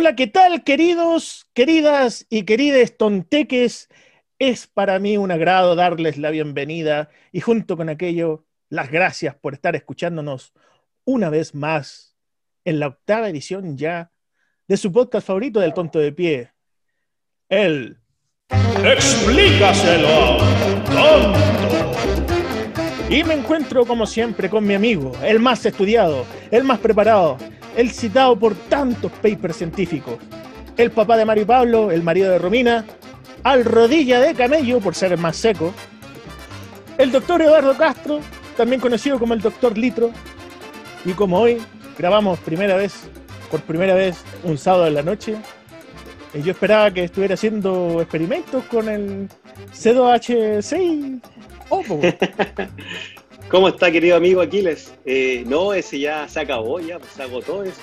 Hola, ¿qué tal, queridos, queridas y querides tonteques? Es para mí un agrado darles la bienvenida y junto con aquello, las gracias por estar escuchándonos una vez más en la octava edición ya de su podcast favorito del tonto de pie, el Explícaselo, tonto. Y me encuentro como siempre con mi amigo, el más estudiado, el más preparado, el citado por tantos papers científicos, el papá de Mario Pablo, el marido de Romina, al rodilla de camello por ser el más seco, el doctor Eduardo Castro, también conocido como el doctor Litro, y como hoy grabamos primera vez, por primera vez, un sábado en la noche, y yo esperaba que estuviera haciendo experimentos con el C2H6 ¿Cómo está, querido amigo Aquiles? Eh, no, ese ya se acabó, ya pues, se agotó. Ese...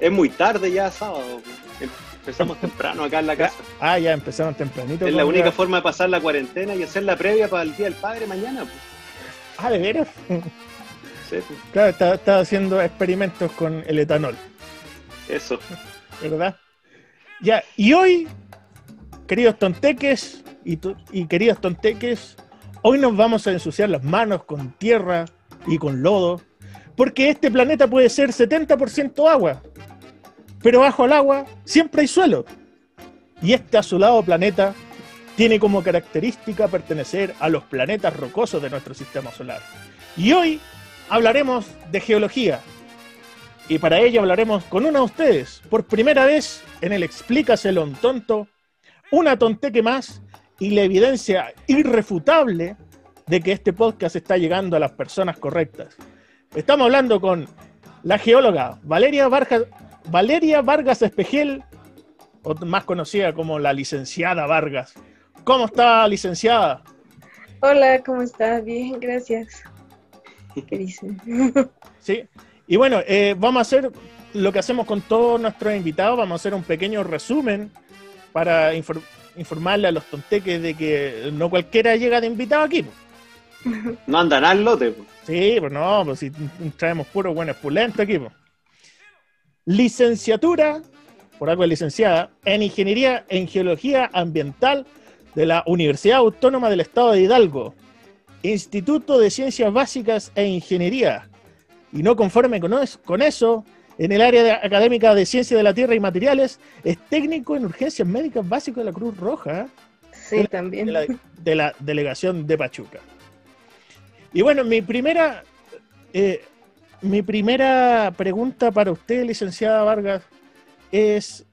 Es muy tarde ya, sábado. Empezamos temprano acá en la casa. Ah, ya empezamos tempranito. Es la única forma de pasar la cuarentena y hacer la previa para el Día del Padre mañana. Pues. Ah, ¿de veras? Sí. Pues. Claro, estaba, haciendo experimentos con el etanol. Eso. ¿Verdad? Ya, y hoy, queridos tonteques y, y queridas tonteques, Hoy nos vamos a ensuciar las manos con tierra y con lodo, porque este planeta puede ser 70% agua, pero bajo el agua siempre hay suelo. Y este azulado planeta tiene como característica pertenecer a los planetas rocosos de nuestro sistema solar. Y hoy hablaremos de geología. Y para ello hablaremos con uno de ustedes, por primera vez en el Explícaselo un tonto, una tonteque más y la evidencia irrefutable de que este podcast está llegando a las personas correctas. Estamos hablando con la geóloga Valeria Vargas, Valeria Vargas Espejel, o más conocida como la licenciada Vargas. ¿Cómo está, licenciada? Hola, ¿cómo estás? Bien, gracias. ¿Qué dicen? Sí, y bueno, eh, vamos a hacer lo que hacemos con todos nuestros invitados, vamos a hacer un pequeño resumen para informar informarle a los tonteques de que no cualquiera llega de invitado aquí. No andan al lote. Sí, pues no, pues si traemos puro buen espulento aquí. Licenciatura, por algo licenciada, en Ingeniería en Geología Ambiental de la Universidad Autónoma del Estado de Hidalgo. Instituto de Ciencias Básicas e Ingeniería. Y no conforme con eso, en el área académica de Ciencia de la Tierra y Materiales, es técnico en urgencias médicas básico de la Cruz Roja. Sí, también. De la, delegación de Pachuca. Y bueno, mi primera, eh, mi primera pregunta para usted, licenciada Vargas, es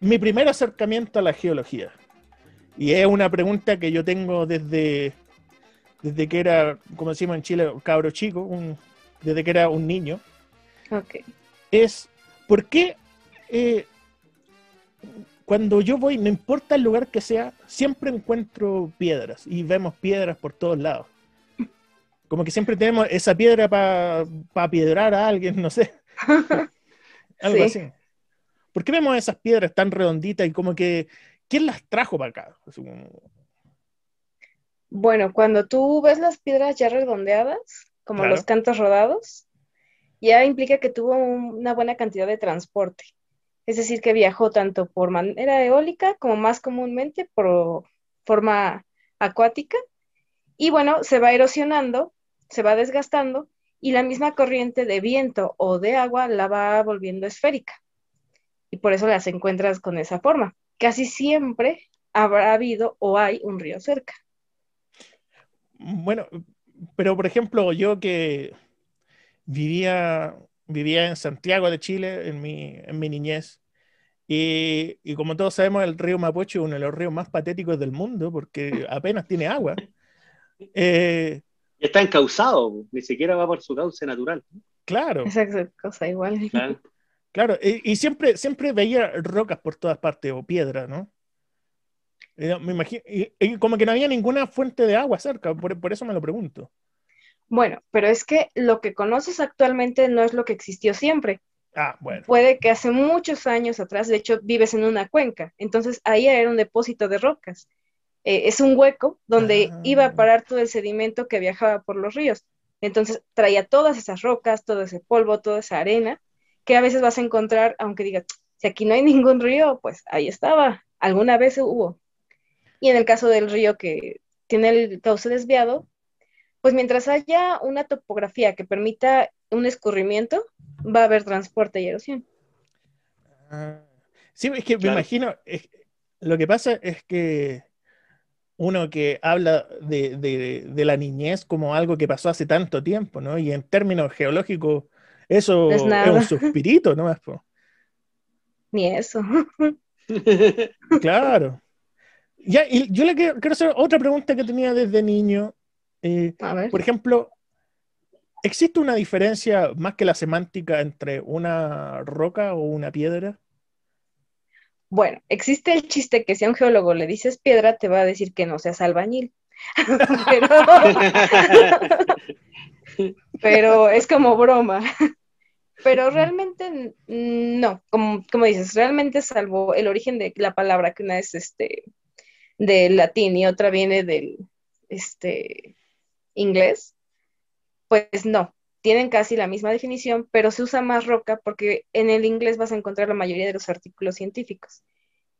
mi primer acercamiento a la geología. Y es una pregunta que yo tengo desde, desde que era, como decimos en Chile, cabro chico, desde que era un niño. Es, ¿por qué eh, cuando yo voy, no importa el lugar que sea, siempre encuentro piedras y vemos piedras por todos lados? Como que siempre tenemos esa piedra para piedrar a alguien, no sé. Algo así. ¿Por qué vemos esas piedras tan redonditas y como que, ¿quién las trajo para acá? Bueno, cuando tú ves las piedras ya redondeadas, como los cantos rodados, ya implica que tuvo una buena cantidad de transporte. Es decir, que viajó tanto por manera eólica como más comúnmente por forma acuática. Y bueno, se va erosionando, se va desgastando y la misma corriente de viento o de agua la va volviendo esférica. Y por eso las encuentras con esa forma. Casi siempre habrá habido o hay un río cerca. Bueno, pero por ejemplo, yo que vivía, vivía en Santiago de Chile en mi, en mi niñez. Y, y, como todos sabemos, el río Mapocho es uno de los ríos más patéticos del mundo porque apenas tiene agua. Eh, está encauzado, ni siquiera va por su cauce natural. Claro. Esa cosa igual. Claro, y, siempre, siempre veía rocas por todas partes o piedra, ¿no? Eh, me imagino, y, como que no había ninguna fuente de agua cerca, por, por eso me lo pregunto. Bueno, pero es que lo que conoces actualmente no es lo que existió siempre. Ah, bueno. Puede que hace muchos años atrás, de hecho, vives en una cuenca, entonces ahí era un depósito de rocas. Eh, es un hueco donde iba a ah. parar todo el sedimento que viajaba por los ríos. Entonces traía todas esas rocas, todo ese polvo, toda esa arena, que a veces vas a encontrar, aunque digas, Si aquí no hay ningún río, pues ahí estaba, alguna vez hubo. Y en el caso del río que tiene el cauce desviado, pues mientras haya una topografía que permita un escurrimiento, va a haber transporte y erosión. Ah, sí, es que me imagino, lo que pasa es que uno que habla de, la niñez como algo que pasó hace tanto tiempo, ¿no? Y en términos geológicos, eso es, un suspirito, ¿no? Ni eso. claro. Ya, y yo le quiero, hacer otra pregunta que tenía desde niño. Eh, por ejemplo, ¿existe una diferencia más que la semántica entre una roca o una piedra? Bueno, existe el chiste que si a un geólogo le dices piedra, te va a decir que no seas albañil. pero, es como broma. Pero realmente no, como, como, dices, realmente salvo el origen de la palabra, que una es este del latín y otra viene del este inglés, pues no, tienen casi la misma definición, pero se usa más roca porque en el inglés vas a encontrar la mayoría de los artículos científicos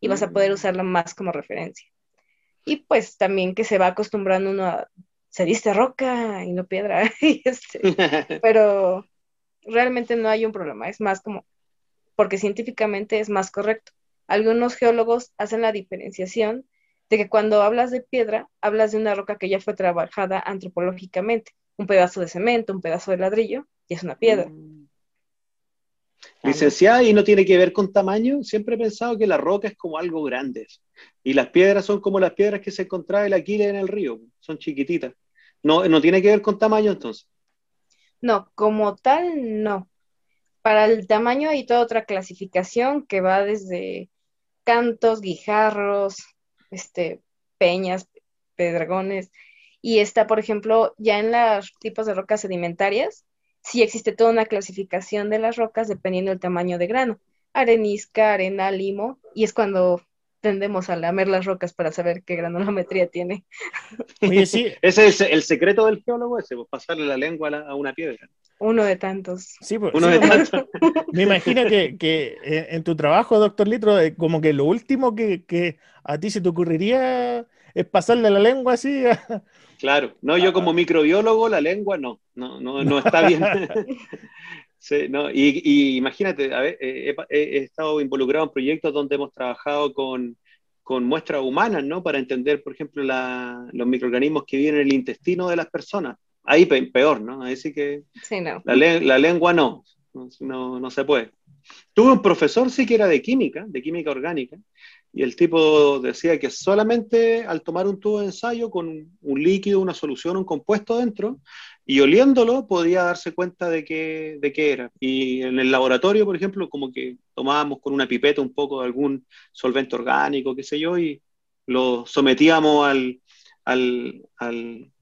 y vas a poder mm. usarlo más como referencia. Y pues también que se va acostumbrando uno a, se diste roca y no piedra, este, pero realmente no hay un problema, es más como, porque científicamente es más correcto. Algunos geólogos hacen la diferenciación de que cuando hablas de piedra, hablas de una roca que ya fue trabajada antropológicamente un pedazo de cemento, un pedazo de ladrillo, y es una piedra. Mm. Licenciada, y no tiene que ver con tamaño, siempre he pensado que la roca es como algo grande. Y las piedras son como las piedras que se encontraba el Aquiles en el río, son chiquititas. No, no tiene que ver con tamaño entonces. No, como tal, no. Para el tamaño hay toda otra clasificación que va desde cantos, guijarros, este, peñas, pedragones, y está, por ejemplo, ya en los tipos de rocas sedimentarias, sí existe toda una clasificación de las rocas dependiendo del tamaño de grano. Arenisca, arena, limo, y es cuando tendemos a lamer las rocas para saber qué granulometría tiene. Oye, sí. Ese es el secreto del geólogo, ese, pues, pasarle la lengua a una piedra. Uno de tantos. Sí, pues, Uno de tantos. Me imagino que, que, en tu trabajo, doctor Litro, eh, como que lo último que, que, a ti se te ocurriría es pasarle la lengua así a, Claro, no, yo como microbiólogo la lengua no, no, no, no está bien. sí, no, y, imagínate, a ver, he, estado involucrado en proyectos donde hemos trabajado con, con muestras humanas, ¿no? Para entender, por ejemplo, los microorganismos que viven en el intestino de las personas. Ahí peor, ¿no? Ahí sí que sí, no. la, la, lengua no, no, no se puede. Tuve un profesor sí que era de química, de química orgánica, y el tipo decía que solamente al tomar un tubo de ensayo con un líquido, una solución, un compuesto dentro, y oliéndolo podía darse cuenta de qué, de qué era. Y en el laboratorio, por ejemplo, como que tomábamos con una pipeta un poco de algún solvente orgánico, qué sé yo, y lo sometíamos al, al, al,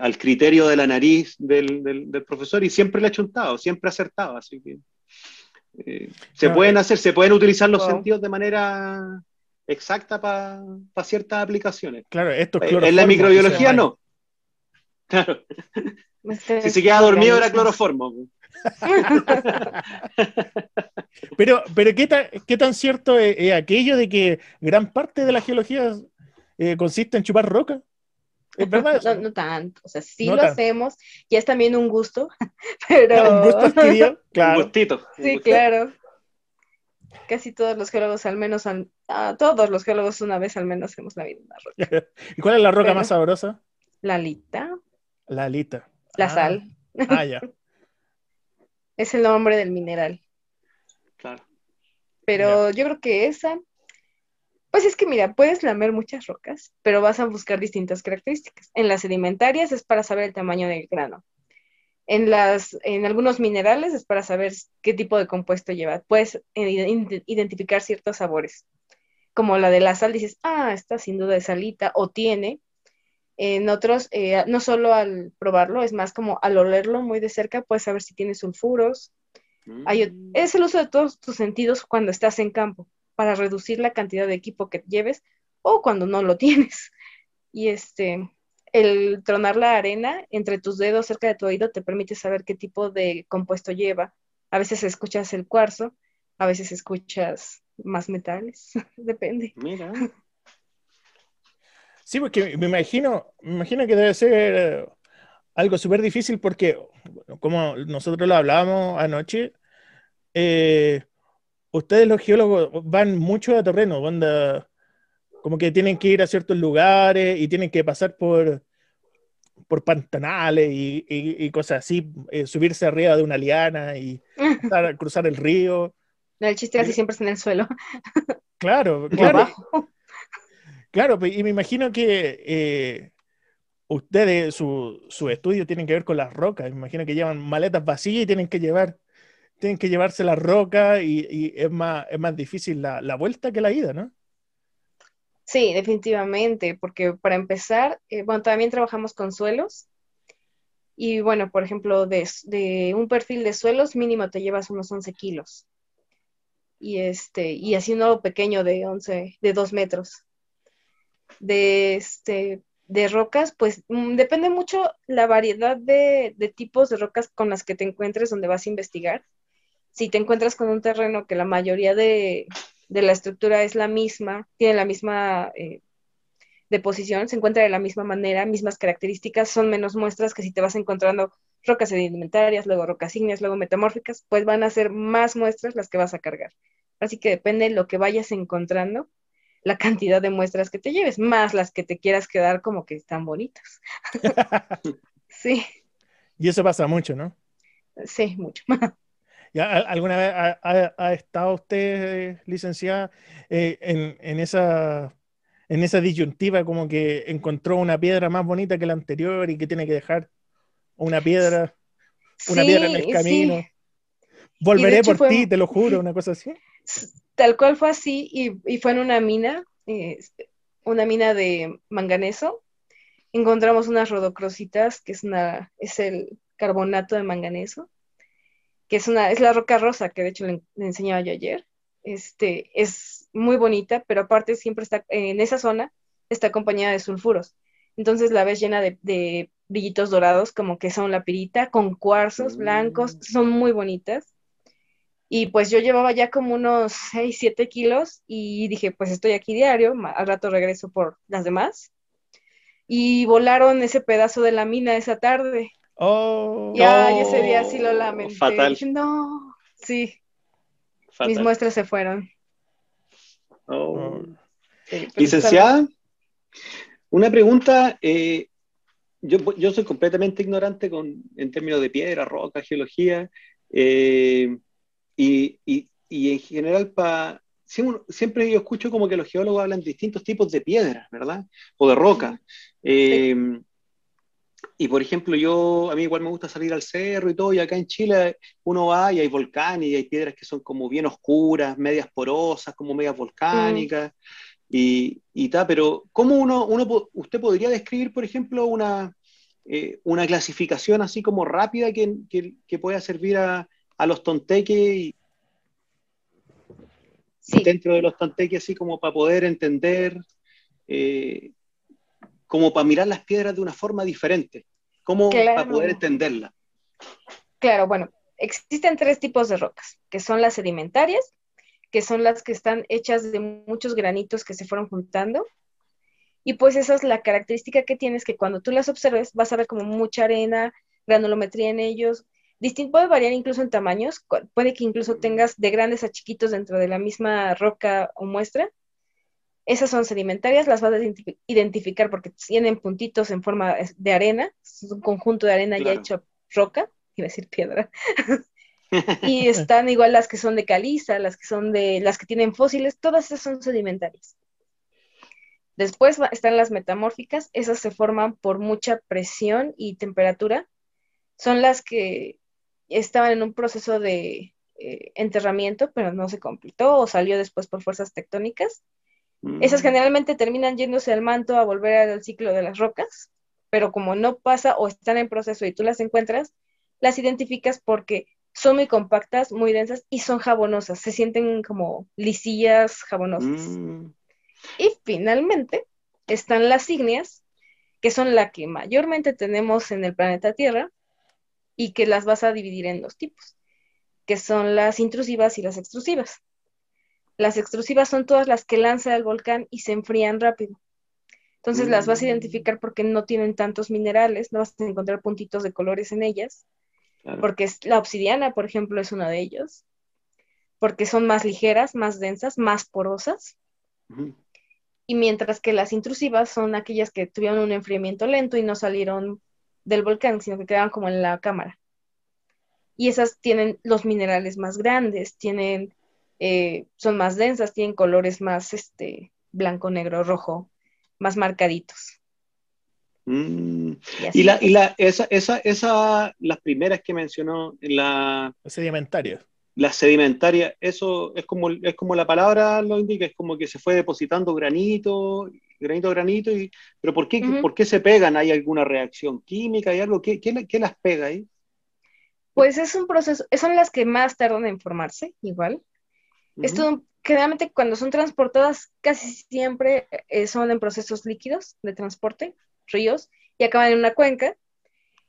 al, criterio de la nariz del, del, profesor y siempre le achuntado, siempre acertaba. Así que eh, se pueden hacer, se pueden utilizar los sentidos de manera exacta para ciertas aplicaciones. Claro, esto es En la microbiología no. Claro. Si se queda dormido era cloroformo. pero, pero ¿qué, tan, ¿qué tan cierto es, aquello de que gran parte de la geología eh, consiste en chupar roca? ¿Es verdad No, no, tanto, o sea, sí lo hacemos y es también un gusto, pero... un gusto adquirido, claro. Un gustito. Sí, claro. Casi todos los geólogos, al menos, todos los geólogos una vez al menos hemos labido una roca. ¿Y cuál es la roca más sabrosa? La alita. La alita. La ah. sal. Ah, ya. es el nombre del mineral. Claro. Pero yo creo que esa, pues es que mira, puedes lamer muchas rocas, pero vas a buscar distintas características. En las sedimentarias es para saber el tamaño del grano. En, las, en algunos minerales es para saber qué tipo de compuesto lleva. Puedes identificar ciertos sabores. Como la de la sal, dices, ah, esta sin duda es salita o tiene. En otros, eh, no solo al probarlo, es más como al olerlo muy de cerca, puedes saber si tiene sulfuros. Mm. es el uso de todos tus sentidos cuando estás en campo, para reducir la cantidad de equipo que lleves o cuando no lo tienes. Y este, el tronar la arena entre tus dedos cerca de tu oído te permite saber qué tipo de compuesto lleva. A veces escuchas el cuarzo, a veces escuchas más metales, depende. Mira. Sí, porque me imagino, me imagino que debe ser algo súper difícil porque, como nosotros lo hablábamos anoche, eh, ustedes los geólogos van mucho a terreno, como que tienen que ir a ciertos lugares y tienen que pasar por, por pantanales y, cosas así, eh, subirse arriba de una liana y cruzar, el río. El chiste casi siempre está en el suelo. Claro, claro. Claro, y me imagino que eh, ustedes, su, su, estudio tienen que ver con las rocas. Me imagino que llevan maletas vacías y tienen que llevar, tienen que llevarse las rocas y, es, más, es más difícil la, la, vuelta que la ida, ¿no? Sí, definitivamente, porque para empezar, eh, bueno, también trabajamos con suelos. Y bueno, por ejemplo, de, de, un perfil de suelos mínimo te llevas unos 11 kilos. Y, este, y uno pequeño de 11, de 2 metros de, este, de rocas, pues mm, depende mucho la variedad de, tipos de rocas con las que te encuentres donde vas a investigar. Si te encuentras con un terreno que la mayoría de, la estructura es la misma, tiene la misma eh, deposición, se encuentra de la misma manera, mismas características, son menos muestras que si te vas encontrando rocas sedimentarias, luego rocas ígneas, luego metamórficas, pues van a ser más muestras las que vas a cargar. Así que depende de lo que vayas encontrando, la cantidad de muestras que te lleves, más las que te quieras quedar como que están bonitas. sí. Y eso pasa mucho, ¿no? Sí, mucho. ¿Ya, ¿Alguna vez ha, estado usted, licenciada, eh, en, esa, en esa disyuntiva como que encontró una piedra más bonita que la anterior y que tiene que dejar una piedra, una piedra en el camino? Volveré por ti, te lo juro, una cosa así tal cual fue así y, fue en una mina, este, una mina de manganeso. Encontramos unas rodocrositas, que es, una, es el carbonato de manganeso, que es, una, es la roca rosa, que de hecho le, enseñaba yo ayer. Este, es muy bonita, pero aparte siempre está, en esa zona, está acompañada de sulfuros. Entonces la ves llena de, de brillitos dorados, como que son la pirita, con cuarzos blancos, mm. son muy bonitas. Y pues yo llevaba ya como unos 6, 7 kilos y dije, pues estoy aquí diario, al rato regreso por las demás. Y volaron ese pedazo de la mina esa tarde. Oh, ya, ese día sí lo lamenté. Fatal. no, sí. Mis muestras se fueron. Oh. Pues, Licenciada, una pregunta. Eh, yo, yo, soy completamente ignorante con, en términos de piedra, roca, geología. Eh, y, y, en general, pa, siempre, yo escucho como que los geólogos hablan de distintos tipos de piedras, ¿verdad? O de roca. Em, y por ejemplo, yo, a mí igual me gusta salir al cerro y todo, y acá en Chile uno va y hay volcanes y hay piedras que son como bien oscuras, medias porosas, como medias volcánicas, y, y tal, pero ¿cómo uno, uno, usted podría describir, por ejemplo, una, eh, una clasificación así como rápida que, que, que pueda servir a, a los tonteques dentro de los tonteques, así como para poder entender, eh, como para mirar las piedras de una forma diferente, como para poder entenderla. Claro, bueno, existen tres tipos de rocas, que son las sedimentarias, que son las que están hechas de muchos granitos que se fueron juntando. Y pues esa es la característica que tienes, que cuando tú las observes vas a ver como mucha arena, granulometría en ellos, distinto, puede variar incluso en tamaños, puede que incluso tengas de grandes a chiquitos dentro de la misma roca o muestra. Esas son sedimentarias, las vas a identificar porque tienen puntitos en forma de arena, es un conjunto de arena ya hecho roca, iba a decir piedra. y están igual las que son de caliza, las que son de, las que tienen fósiles, todas esas son sedimentarias. Después están las metamórficas, esas se forman por mucha presión y temperatura. Son las que estaban en un proceso de eh, enterramiento, pero no se completó o salió después por fuerzas tectónicas. Esas mm. generalmente terminan yéndose al manto a volver al ciclo de las rocas, pero como no pasa o están en proceso y tú las encuentras, las identificas porque son muy compactas, muy densas y son jabonosas, se sienten como lisillas jabonosas. Mm. Y finalmente están las ígneas, que son la que mayormente tenemos en el planeta Tierra, y que las vas a dividir en dos tipos. que son las intrusivas y las extrusivas. Las extrusivas son todas las que lanza el volcán y se enfrían rápido. Entonces las vas a mm. identificar porque no tienen tantos minerales, no vas a encontrar puntitos de colores en ellas, porque la obsidiana, por ejemplo, es una de ellos, porque son más ligeras, más densas, más porosas. Y mientras que las intrusivas son aquellas que tuvieron un enfriamiento lento y no salieron del volcán, sino que quedaban como en la cámara. Y esas tienen los minerales más grandes, tienen, eh, son más densas, tienen colores más este, blanco, negro, rojo, más marcaditos. Mm. Y, la, y la, esa, esa, esa, las primeras que mencionó, la... Sedimentaria. La sedimentaria, eso es como, es como la palabra lo indica, es como que se fue depositando granito, granito, granito, y, pero ¿por qué, ¿por qué se pegan? ¿Hay alguna reacción química? ¿Hay algo? ¿Qué, qué, las pega ahí? Pues es un proceso, son las que más tardan en formarse, igual. Esto generalmente cuando son transportadas casi siempre eh, son en procesos líquidos de transporte, ríos, y acaban en una cuenca.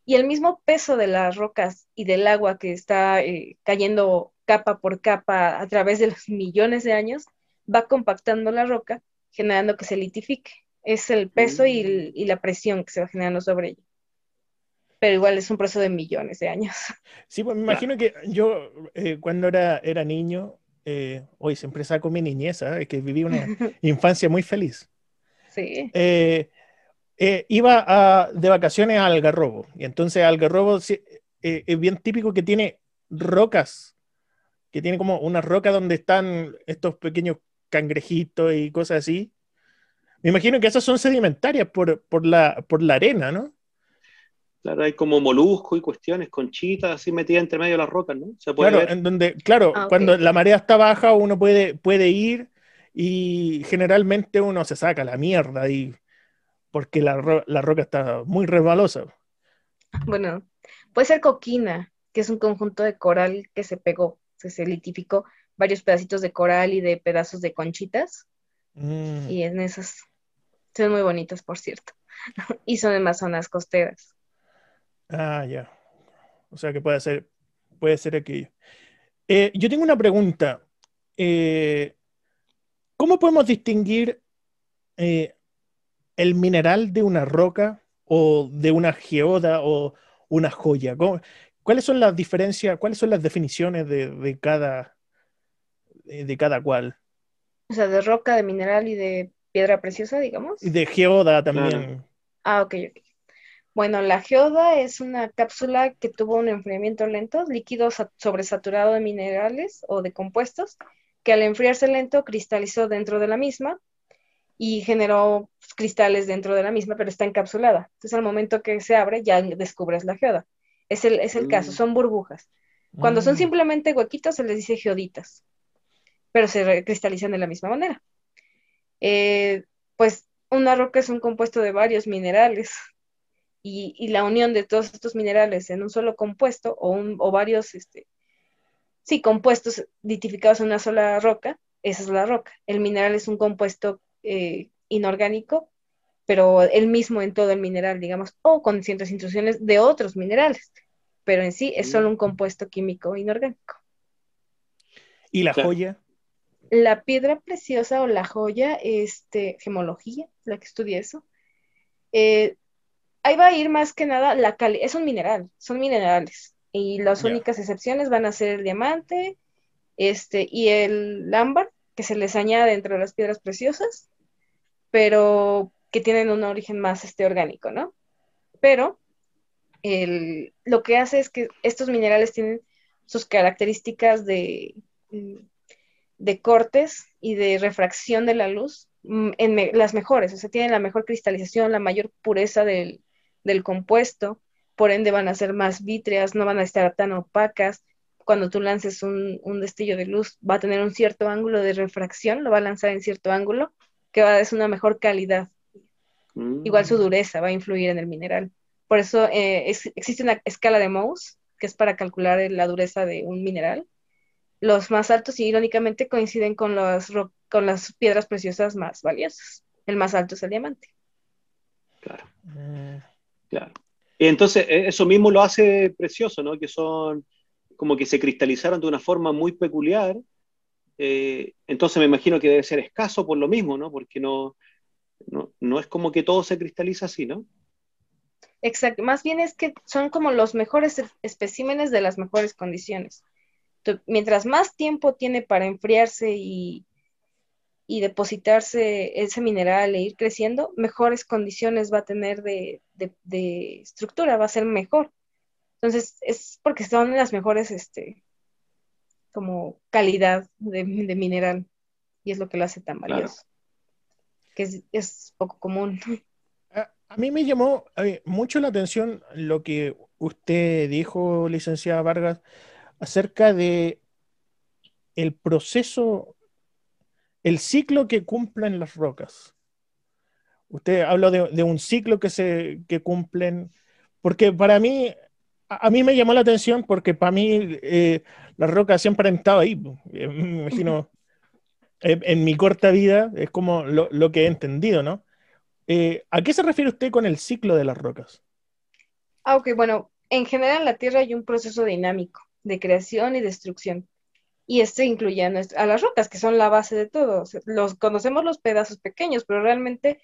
Y el mismo peso de las rocas y del agua que está eh, cayendo capa por capa a través de los millones de años va compactando la roca, generando que se litifique. Es el peso y, mm. la presión que se va generando sobre ella pero igual es un proceso de millones de años. Sí, pues me imagino que yo eh, cuando era, era niño, eh, hoy siempre saco mi niñez, ¿eh? que viví una infancia muy feliz. Sí. Eh, iba de vacaciones a Algarrobo, y entonces Algarrobo es bien típico que tiene rocas, que tiene como una roca donde están estos pequeños cangrejitos y cosas así. Me imagino que esas son sedimentarias por, por, la, por la arena, ¿no? Claro, hay como moluscos y cuestiones, conchitas así metidas entre medio de las rocas, ¿no? claro, en donde, claro, ah, cuando la marea está baja uno puede, puede ir y generalmente uno se saca la mierda y porque la, roca está muy resbalosa. Bueno, puede ser coquina, que es un conjunto de coral que se pegó, se, se litificó varios pedacitos de coral y de pedazos de conchitas. Mm. Y en esas son muy bonitas, por cierto. y son en más zonas costeras. Ah, ya. O sea que puede ser, puede ser aquello. Eh, yo tengo una pregunta. Eh, ¿Cómo podemos distinguir eh, el mineral de una roca o de una geoda o una joya? ¿Cuáles son las diferencias, cuáles son las definiciones de, cada, de, cada cual? O sea, de roca, de mineral y de piedra preciosa, digamos. Y de geoda también. Ah, ok, ok. Bueno, la geoda es una cápsula que tuvo un enfriamiento lento, líquido sobresaturado de minerales o de compuestos, que al enfriarse lento cristalizó dentro de la misma y generó cristales dentro de la misma, pero está encapsulada. Entonces, al momento que se abre, ya descubres la geoda. Es el, es el caso, mm. son burbujas. Cuando son mm. simplemente huequitos, se les dice geoditas, pero se cristalizan de la misma manera. Eh, pues una roca es un compuesto de varios minerales y, la unión de todos estos minerales en un solo compuesto o, un, o varios, este, sí, compuestos litificados en una sola roca, esa es la roca. El mineral es un compuesto eh, inorgánico, pero el mismo en todo el mineral, digamos, o con ciertas intrusiones de otros minerales, pero en sí es solo un compuesto químico inorgánico. ¿Y la joya? La piedra preciosa o la joya, este, gemología, la que estudia eso, eh, ahí va a ir más que nada la calidad, es un mineral, son minerales. Y las únicas excepciones van a ser el diamante este, y el ámbar, que se les añade dentro de las piedras preciosas, pero que tienen un origen más este, orgánico, ¿no? Pero lo que hace es que estos minerales tienen sus características de, de cortes y de refracción de la luz mm, en las mejores, o sea, tienen la mejor cristalización, la mayor pureza del, del compuesto, por ende van a ser más vítreas, no van a estar tan opacas. Cuando tú lances un, destello de luz, va a tener un cierto ángulo de refracción, lo va a lanzar en cierto ángulo, que va a dar una mejor calidad. Igual su mm. dureza va a influir en el mineral. Por eso eh, existe una escala de Mohs, que es para calcular la dureza de un mineral. Los más altos, irónicamente, coinciden con, con las piedras preciosas más valiosas. El más alto es el diamante. Claro. Mm. Claro. Y entonces e, eso mismo lo hace precioso, ¿no? Que son como que se cristalizaron de una forma muy peculiar. Eh, entonces me imagino que debe ser escaso por lo mismo, ¿no? Porque no, no, no es como que todo se cristaliza así, ¿no? Exacto, más bien es que son como los mejores especímenes de las mejores condiciones. Mientras más tiempo tiene para enfriarse y, y, depositarse ese mineral e ir creciendo, mejores condiciones va a tener de, de, estructura, va a ser mejor. Entonces, es porque son las mejores, este, como calidad de, mineral, y es lo que lo hace tan valioso, que es, es poco común. A mí me llamó mucho la atención lo que usted dijo, licenciada Vargas, acerca de el proceso, el ciclo que cumplen las rocas. Usted habló de, un ciclo que se que cumplen, porque para mí, a, mí me llamó la atención porque para mí eh, las rocas siempre han estado ahí. Eh, me imagino, en, mi corta vida es como lo, lo que he entendido, ¿no? Eh, ¿A qué se refiere usted con el ciclo de las rocas? Ah, ok, bueno, en general en la Tierra hay un proceso dinámico de creación y destrucción. Y este incluye a, las rocas, que son la base de todo. los, conocemos los pedazos pequeños, pero realmente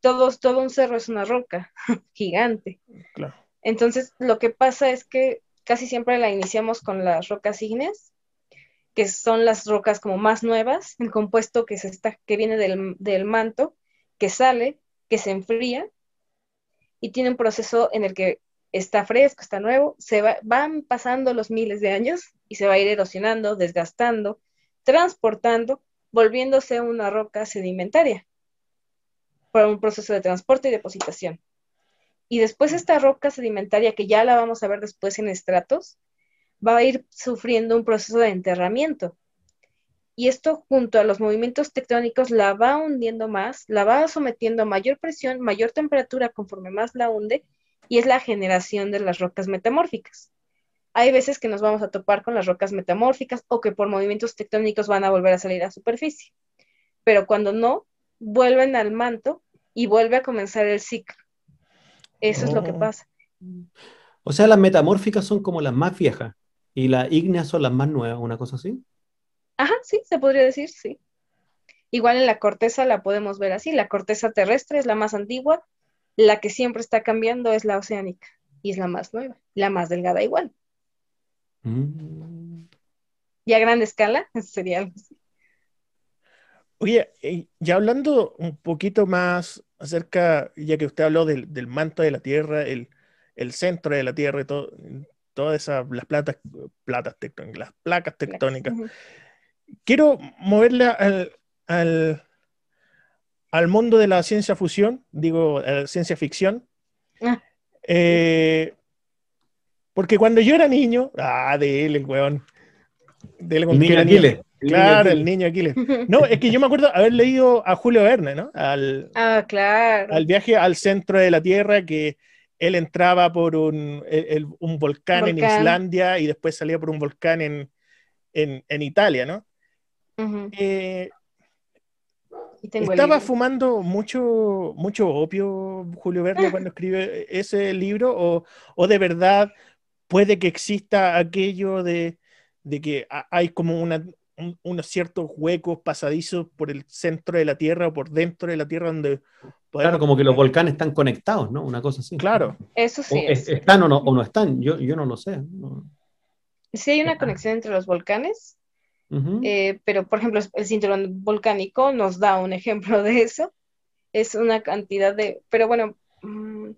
todos, todo un cerro es una roca gigante. Claro. Entonces, lo que pasa es que casi siempre la iniciamos con las rocas ígneas, que son las rocas como más nuevas, el compuesto que, se está, que viene del, del manto, que sale, que se enfría y tiene un proceso en el que está fresco, está nuevo, se van pasando los miles de años y se va a ir erosionando, desgastando, transportando, volviéndose una roca sedimentaria por un proceso de transporte y depositación. Y después esta roca sedimentaria, que ya la vamos a ver después en estratos, va a ir sufriendo un proceso de enterramiento y esto junto a los movimientos tectónicos la va hundiendo más, la va sometiendo a mayor presión, mayor temperatura conforme más la hunde, y es la generación de las rocas metamórficas. Hay veces que nos vamos a topar con las rocas metamórficas o que por movimientos tectónicos van a volver a salir a superficie, pero cuando no, vuelven al manto y vuelve a comenzar el ciclo. Eso es lo que oh. pasa. O sea, las metamórficas son como las más viejas y las ígneas son las más nuevas, una cosa así. Ajá, sí, se podría decir, sí. Igual en la corteza la podemos ver así. La corteza terrestre es la más antigua, la que siempre está cambiando es la oceánica y es la más nueva, la más delgada igual. Mm. Y a gran escala sería algo así. Oye, ya hablando un poquito más acerca, ya que usted habló del, manto de la Tierra, el, centro de la Tierra y todo, todas esas, las platas, platas tectónicas, las placas tectónicas quiero moverle al, al, mundo de la ciencia fusión, digo, ciencia ficción. Ah. Eh, porque cuando yo era niño, ah, de él, el weón. De él, el niño Aquiles. Claro, el niño Aquiles. No, es que yo me acuerdo haber leído a Julio Verne, ¿no? Al, ah, claro. Al viaje al centro de la Tierra, que él entraba por un, un volcán, en Islandia y después salía por un volcán en, en, en Italia, ¿no? Eh, ¿Estaba fumando mucho, mucho opio Julio Verne cuando escribe ese libro? ¿O, de verdad puede que exista aquello de, que hay como unos ciertos huecos pasadizos por el centro de la Tierra o por dentro de la Tierra donde... Claro, como que los volcanes están conectados, ¿no? Una cosa así. Claro. Eso sí. ¿Están o no, o no están? Yo, yo no lo sé. Sí hay una conexión entre los volcanes, eh, pero, por ejemplo, el cinturón volcánico nos da un ejemplo de eso. Es una cantidad de, pero bueno, mm,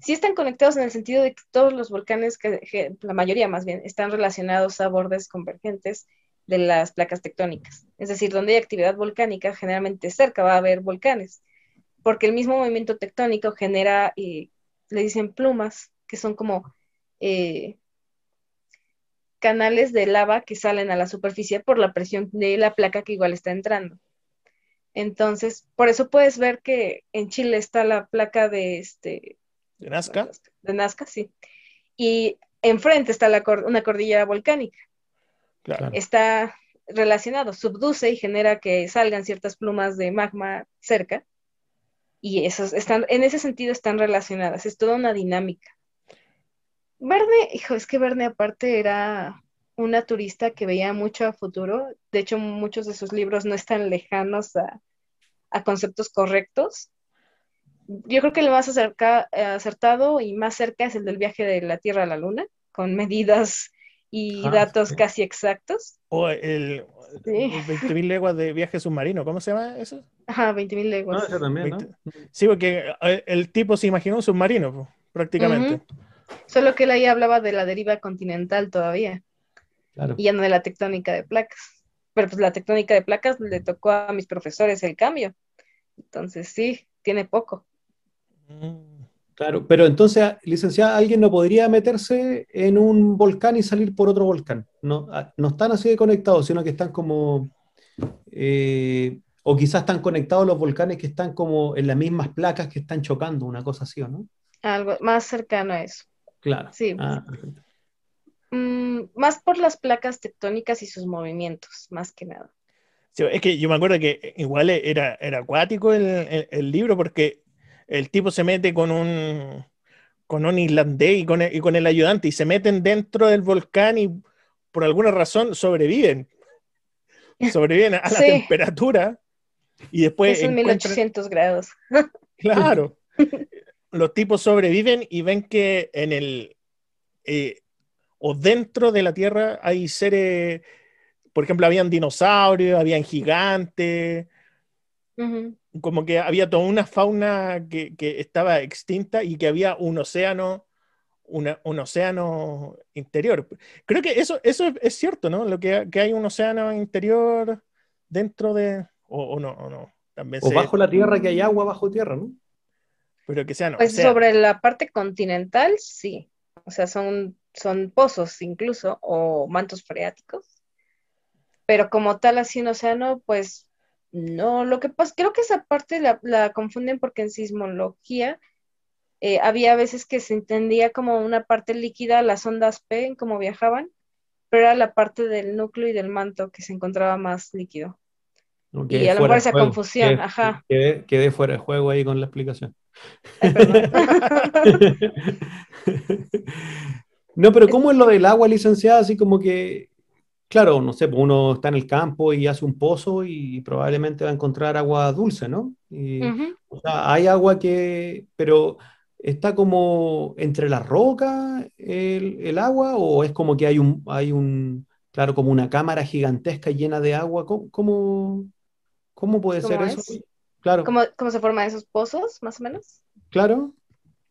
sí están conectados en el sentido de que todos los volcanes, que, la mayoría más bien, están relacionados a bordes convergentes de las placas tectónicas. Es decir, donde hay actividad volcánica, generalmente cerca va a haber volcanes, porque el mismo movimiento tectónico genera, eh, le dicen plumas, que son como eh, canales de lava que salen a la superficie por la presión de la placa que igual está entrando. Entonces, por eso puedes ver que en Chile está la placa de este de Nazca. De Nazca, sí. Y enfrente está la una cordillera volcánica. Está relacionado, subduce y genera que salgan ciertas plumas de magma cerca. Y esos están, en ese sentido están relacionadas. Es toda una dinámica. Verne, hijo, es que Verne aparte era una turista que veía mucho a futuro. De hecho, muchos de sus libros no están lejanos a, conceptos correctos. Yo creo que el más acertado y más cerca es el del viaje de la Tierra a la Luna, con medidas y ah, datos casi exactos. O el, 20.000 leguas de viaje submarino, ¿cómo se llama eso? Ajá, 20.000 leguas. Ah, también, ¿no? Sí, porque eh, el tipo se imaginó un submarino, prácticamente. Solo que él ahí hablaba de la deriva continental todavía. Y ya no de la tectónica de placas. Pero pues la tectónica de placas le tocó a mis profesores el cambio. Entonces sí, tiene poco. Claro, pero entonces, licenciada, alguien no podría meterse en un volcán y salir por otro volcán. No, ah, no están así de conectados, sino que están como. Eh, o quizás están conectados los volcanes que están como en las mismas placas que están chocando, una cosa así, ¿o no? Algo más cercano a eso. Claro. Sí. Ah, mm, más por las placas tectónicas y sus movimientos, más que nada. es que yo me acuerdo que igual era, era acuático el, libro porque el tipo se mete con un, con un islandés y con, el, y con el ayudante y se meten dentro del volcán y por alguna razón sobreviven. Sobreviven a la temperatura y después... Es 1800 grados. Claro. los tipos sobreviven y ven que en el eh, o dentro de la Tierra hay seres, por ejemplo, habían dinosaurios, habían gigantes, como que había toda una fauna que, estaba extinta y que había un océano, un océano interior. Creo que eso, eso es, cierto, ¿no? Lo que, hay un océano interior dentro de, o, no, o no. También o bajo la Tierra que hay agua bajo tierra, ¿no? Pero que sean. Pues sobre la parte continental, sí. O sea, son, son pozos incluso, o mantos freáticos. Pero como tal, así un océano, pues no. Lo que pasa, creo que esa parte la, confunden porque en sismología eh, había veces que se entendía como una parte líquida, las ondas P, en cómo viajaban, pero era la parte del núcleo y del manto que se encontraba más líquido. Y a lo mejor esa confusión, ajá. quedé, fuera de juego ahí con la explicación. no, pero ¿cómo es lo del agua, licenciada? Así como que, claro, no sé, pues uno está en el campo y hace un pozo y probablemente va a encontrar agua dulce, ¿no? O sea, hay agua que, pero está como entre la roca el, agua o es como que hay un, hay un, claro, como una cámara gigantesca llena de agua. ¿Cómo, cómo, puede ser eso? Claro. ¿Cómo, se forman esos pozos, más o menos? Claro.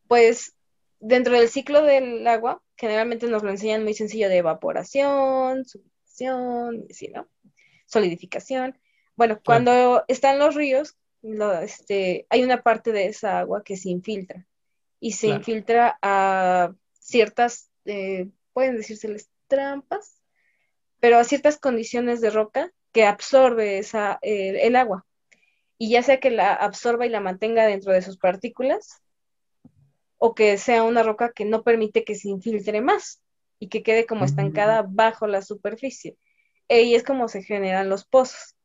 Pues dentro del ciclo del agua, generalmente nos lo enseñan muy sencillo de evaporación, sublimación, ¿no? Solidificación. Bueno, cuando están los ríos, este, hay una parte de esa agua que se infiltra y se infiltra a ciertas, eh, pueden decírseles trampas, pero a ciertas condiciones de roca que absorbe esa, eh, el agua y ya sea que la absorba y la mantenga dentro de sus partículas o que sea una roca que no permite que se infiltre más y que quede como estancada bajo la superficie. Y es como se generan los pozos.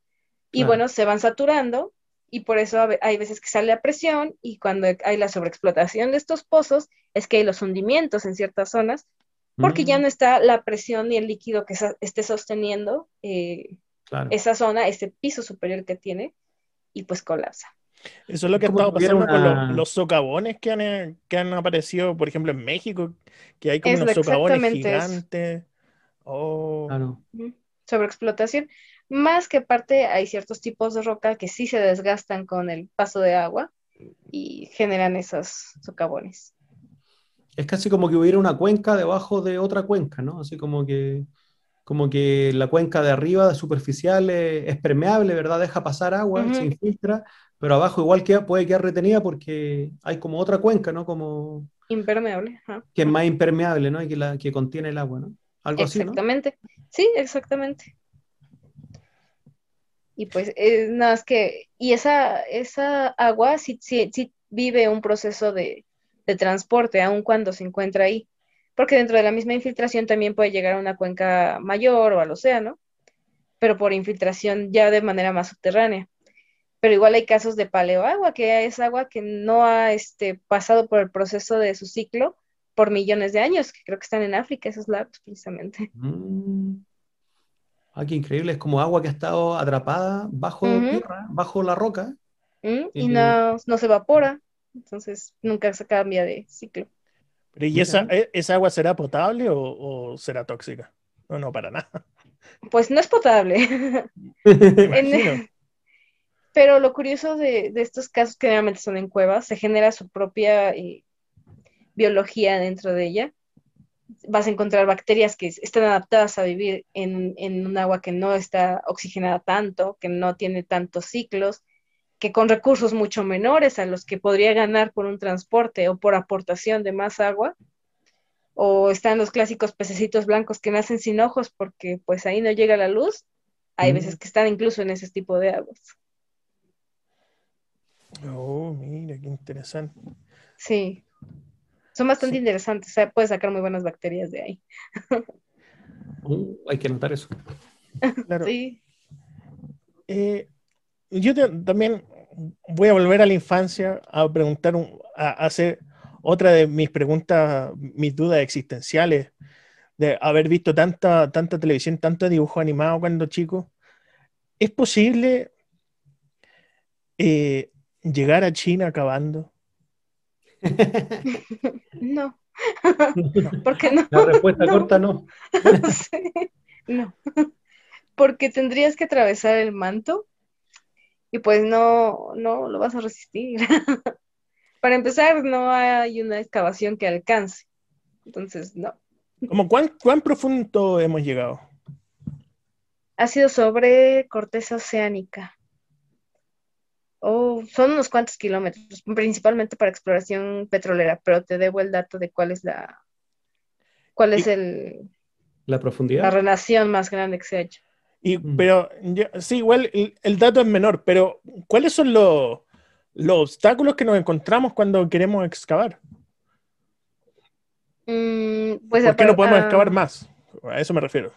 Y bueno, se van saturando y por eso hay veces que sale la presión y cuando hay la sobreexplotación de estos pozos es que hay los hundimientos en ciertas zonas porque ya mm. no está la presión y el líquido que esté sosteniendo eh, esa zona, ese piso superior que tiene y pues colapsa. Eso es lo que ha estado pasando con los, socavones que han, que han aparecido, por ejemplo, en México, que hay como unos socavones gigantes. Oh. Claro. Sobre explotación. Más que parte, hay ciertos tipos de roca que sí se desgastan con el paso de agua y generan esos socavones. Es casi como que hubiera una cuenca debajo de otra cuenca, ¿no? Así como que como que la cuenca de arriba, superficial, es, permeable, ¿verdad? Deja pasar agua, se infiltra, pero abajo igual que puede quedar retenida porque hay como otra cuenca, ¿no? Como... Impermeable. Que es más impermeable, ¿no? Y que, la, que contiene el agua, ¿no? Algo así, Exactamente. Sí, exactamente. Y pues, eh, nada más que, y esa, esa agua sí, sí, sí vive un proceso de, de transporte, aun cuando se encuentra ahí porque dentro de la misma infiltración también puede llegar a una cuenca mayor o al océano, pero por infiltración ya de manera más subterránea. Pero igual hay casos de paleoagua, que es agua que no ha este, pasado por el proceso de su ciclo por millones de años, que creo que están en África, esos lagos precisamente. Mm. Ah, qué increíble, es como agua que ha estado atrapada bajo tierra, bajo la roca. Mm, y, no, se evapora, entonces nunca se cambia de ciclo. Pero ¿y esa, e, esa agua será potable o, será tóxica? No, no, para nada. Pues no es potable. pero lo curioso de, estos casos que realmente son en cuevas, se genera su propia eh, biología dentro de ella. Vas a encontrar bacterias que están adaptadas a vivir en, en un agua que no está oxigenada tanto, que no tiene tantos ciclos, que con recursos mucho menores a los que podría ganar por un transporte o por aportación de más agua. O están los clásicos pececitos blancos que nacen sin ojos porque pues ahí no llega la luz. Hay veces que están incluso en ese tipo de aguas. Oh, mira, qué interesante. Sí. Son bastante interesantes, o sea, puedes sacar muy buenas bacterias de ahí. Uh, hay que notar eso. Claro. Sí. Eh, yo también voy a volver a la infancia a preguntar, a, hacer otra de mis preguntas, mis dudas existenciales, de haber visto tanta, tanta televisión, tanto dibujo animado cuando chico. ¿Es posible eh, llegar a China acabando? no. ¿Por qué no? La respuesta corta no. No. Porque tendrías que atravesar el manto y pues no, no lo vas a resistir. Para empezar, no hay una excavación que alcance. Entonces, no. ¿Cómo cuán, cuán profundo hemos llegado? Ha sido sobre corteza oceánica. Oh, son unos cuantos kilómetros, principalmente para exploración petrolera, pero te debo el dato de cuál es la, cuál es el, la profundidad, la relación más grande que se ha hecho. Y, mm. Pero sí, igual el, dato es menor, pero ¿cuáles son los, los obstáculos que nos encontramos cuando queremos excavar? Mm, pues ¿Por qué no podemos excavar más? A eso me refiero.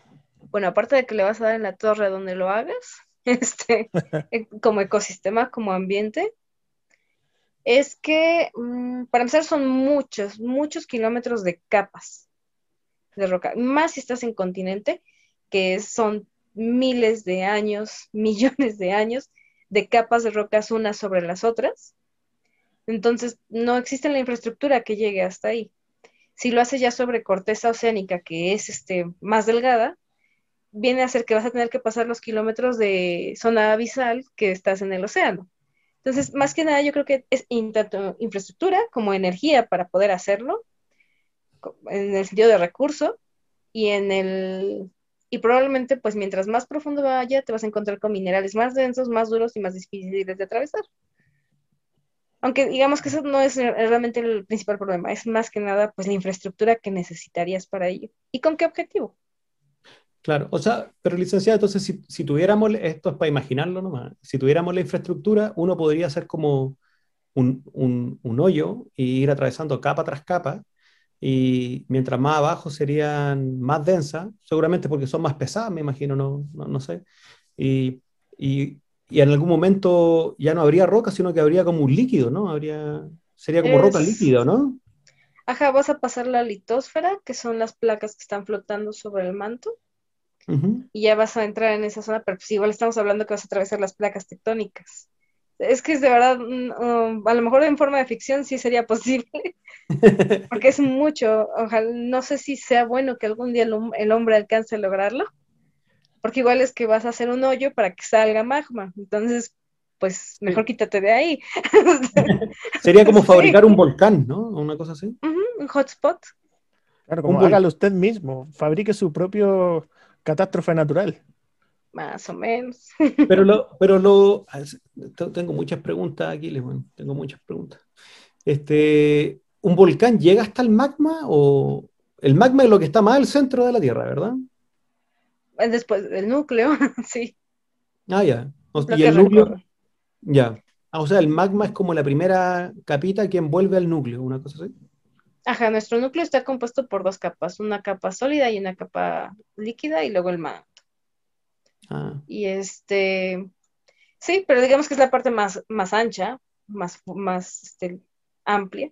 Bueno, aparte de que le vas a dar en la torre donde lo hagas, este, eh, como ecosistema, como ambiente, es que mm, para empezar son muchos, muchos kilómetros de capas de roca, más si estás en continente, que son miles de años, millones de años de capas de rocas unas sobre las otras. Entonces, no existe la infraestructura que llegue hasta ahí. Si lo hace ya sobre corteza oceánica, que es este, más delgada, viene a ser que vas a tener que pasar los kilómetros de zona abisal que estás en el océano. Entonces, más que nada, yo creo que es tanto infraestructura como energía para poder hacerlo, en el sentido de recurso, y en el y probablemente pues mientras más profundo vaya te vas a encontrar con minerales más densos, más duros y más difíciles de atravesar. Aunque digamos que eso no es realmente el principal problema, es más que nada pues la infraestructura que necesitarías para ello. ¿Y con qué objetivo? Claro, o sea, pero licenciada, entonces si, si tuviéramos, esto es para imaginarlo nomás, si tuviéramos la infraestructura, uno podría hacer como un, un, un hoyo e ir atravesando capa tras capa y mientras más abajo serían más densas, seguramente porque son más pesadas, me imagino, no, no, sé. Y, y, y, en algún momento ya no habría roca, sino que habría como un líquido, ¿no? Habría, sería como roca líquida, ¿no? Ajá, vas a pasar la litósfera, que son las placas que están flotando sobre el manto, y ya vas a entrar en esa zona, pero pues igual estamos hablando que vas a atravesar las placas tectónicas. Es que es de verdad, mm, um, a lo mejor en forma de ficción sí sería posible, porque es mucho. Ojalá, no sé si sea bueno que algún día el, hombre alcance a lograrlo, porque igual es que vas a hacer un hoyo para que salga magma. Entonces, pues mejor quítate de ahí. Sería como fabricar un volcán, ¿no? Una cosa así. un hotspot. Claro, como hágalo usted mismo, fabrique su propio catástrofe natural. Más o menos. Pero lo, pero lo, tengo muchas preguntas aquí, bueno, tengo muchas preguntas. Este, ¿Un volcán llega hasta el magma o el magma es lo que está más al centro de la Tierra, verdad? Después del núcleo, sí. Ah, ya. y el núcleo. Ya. Ah, o sea, el magma es como la primera capita que envuelve al núcleo, una cosa así. Ajá, nuestro núcleo está compuesto por dos capas, una capa sólida y una capa líquida y luego el magma. Ah. Y este, sí, pero digamos que es la parte más, más ancha, más, más este, amplia.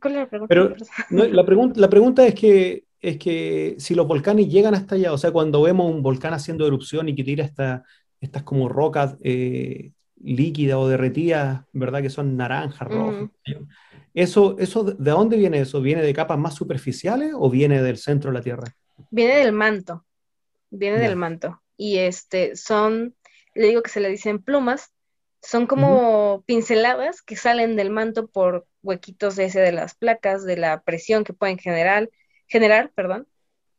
¿Cuál es la pregunta? Pero la, pregunta, la pregunta es que, es que si los volcanes llegan hasta allá, o sea, cuando vemos un volcán haciendo erupción y que tira esta, estas como rocas eh, líquidas o derretidas, ¿verdad? Que son naranjas, rojas. Eso, eso, ¿De dónde viene eso? ¿Viene de capas más superficiales o viene del centro de la Tierra? Viene del manto, viene del manto. Y este, son, le digo que se le dicen plumas, son como pinceladas que salen del manto por huequitos de ese de las placas, de la presión que pueden generar, generar, perdón,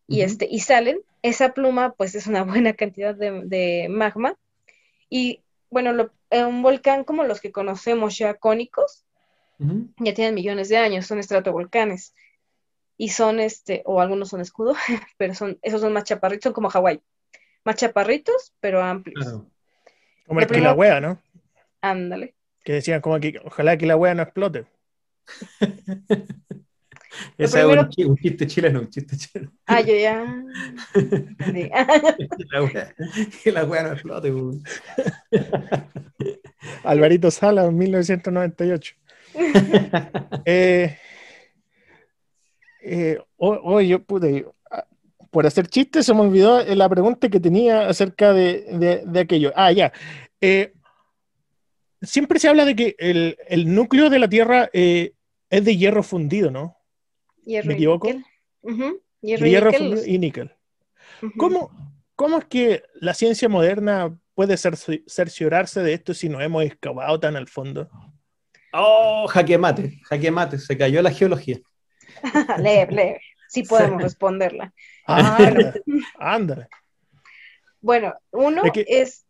y este, y salen. Esa pluma, pues es una buena cantidad de, magma. Y bueno, un volcán como los que conocemos ya cónicos, ya tienen millones de años, son estratovolcanes. Y son este, o algunos son escudo, pero son, esos son más chaparritos, son como Hawái. Más chaparritos, pero amplios. Como el Kilauea, ¿no? Ándale. Que decían como que ojalá que la wea no explote. Ese es un, chiste chileno, un chiste chileno. Ah, yo ya. que la wea no explote. Alvarito Sala, 1998. eh, eh, hoy yo pude, ah, por hacer chistes, se me olvidó la pregunta que tenía acerca de, de, aquello. Ah, ya. Eh, siempre se habla de que el, el núcleo de la Tierra eh, es de hierro fundido, ¿no? Hierro ¿Me equivoco? Hierro, y níquel. ¿Cómo, ¿Cómo, es que la ciencia moderna puede cerciorarse de esto si no hemos excavado tan al fondo? Oh, jaque mate, jaque mate, se cayó la geología. leve, leve, sí podemos responderla. ándale. Bueno, uno es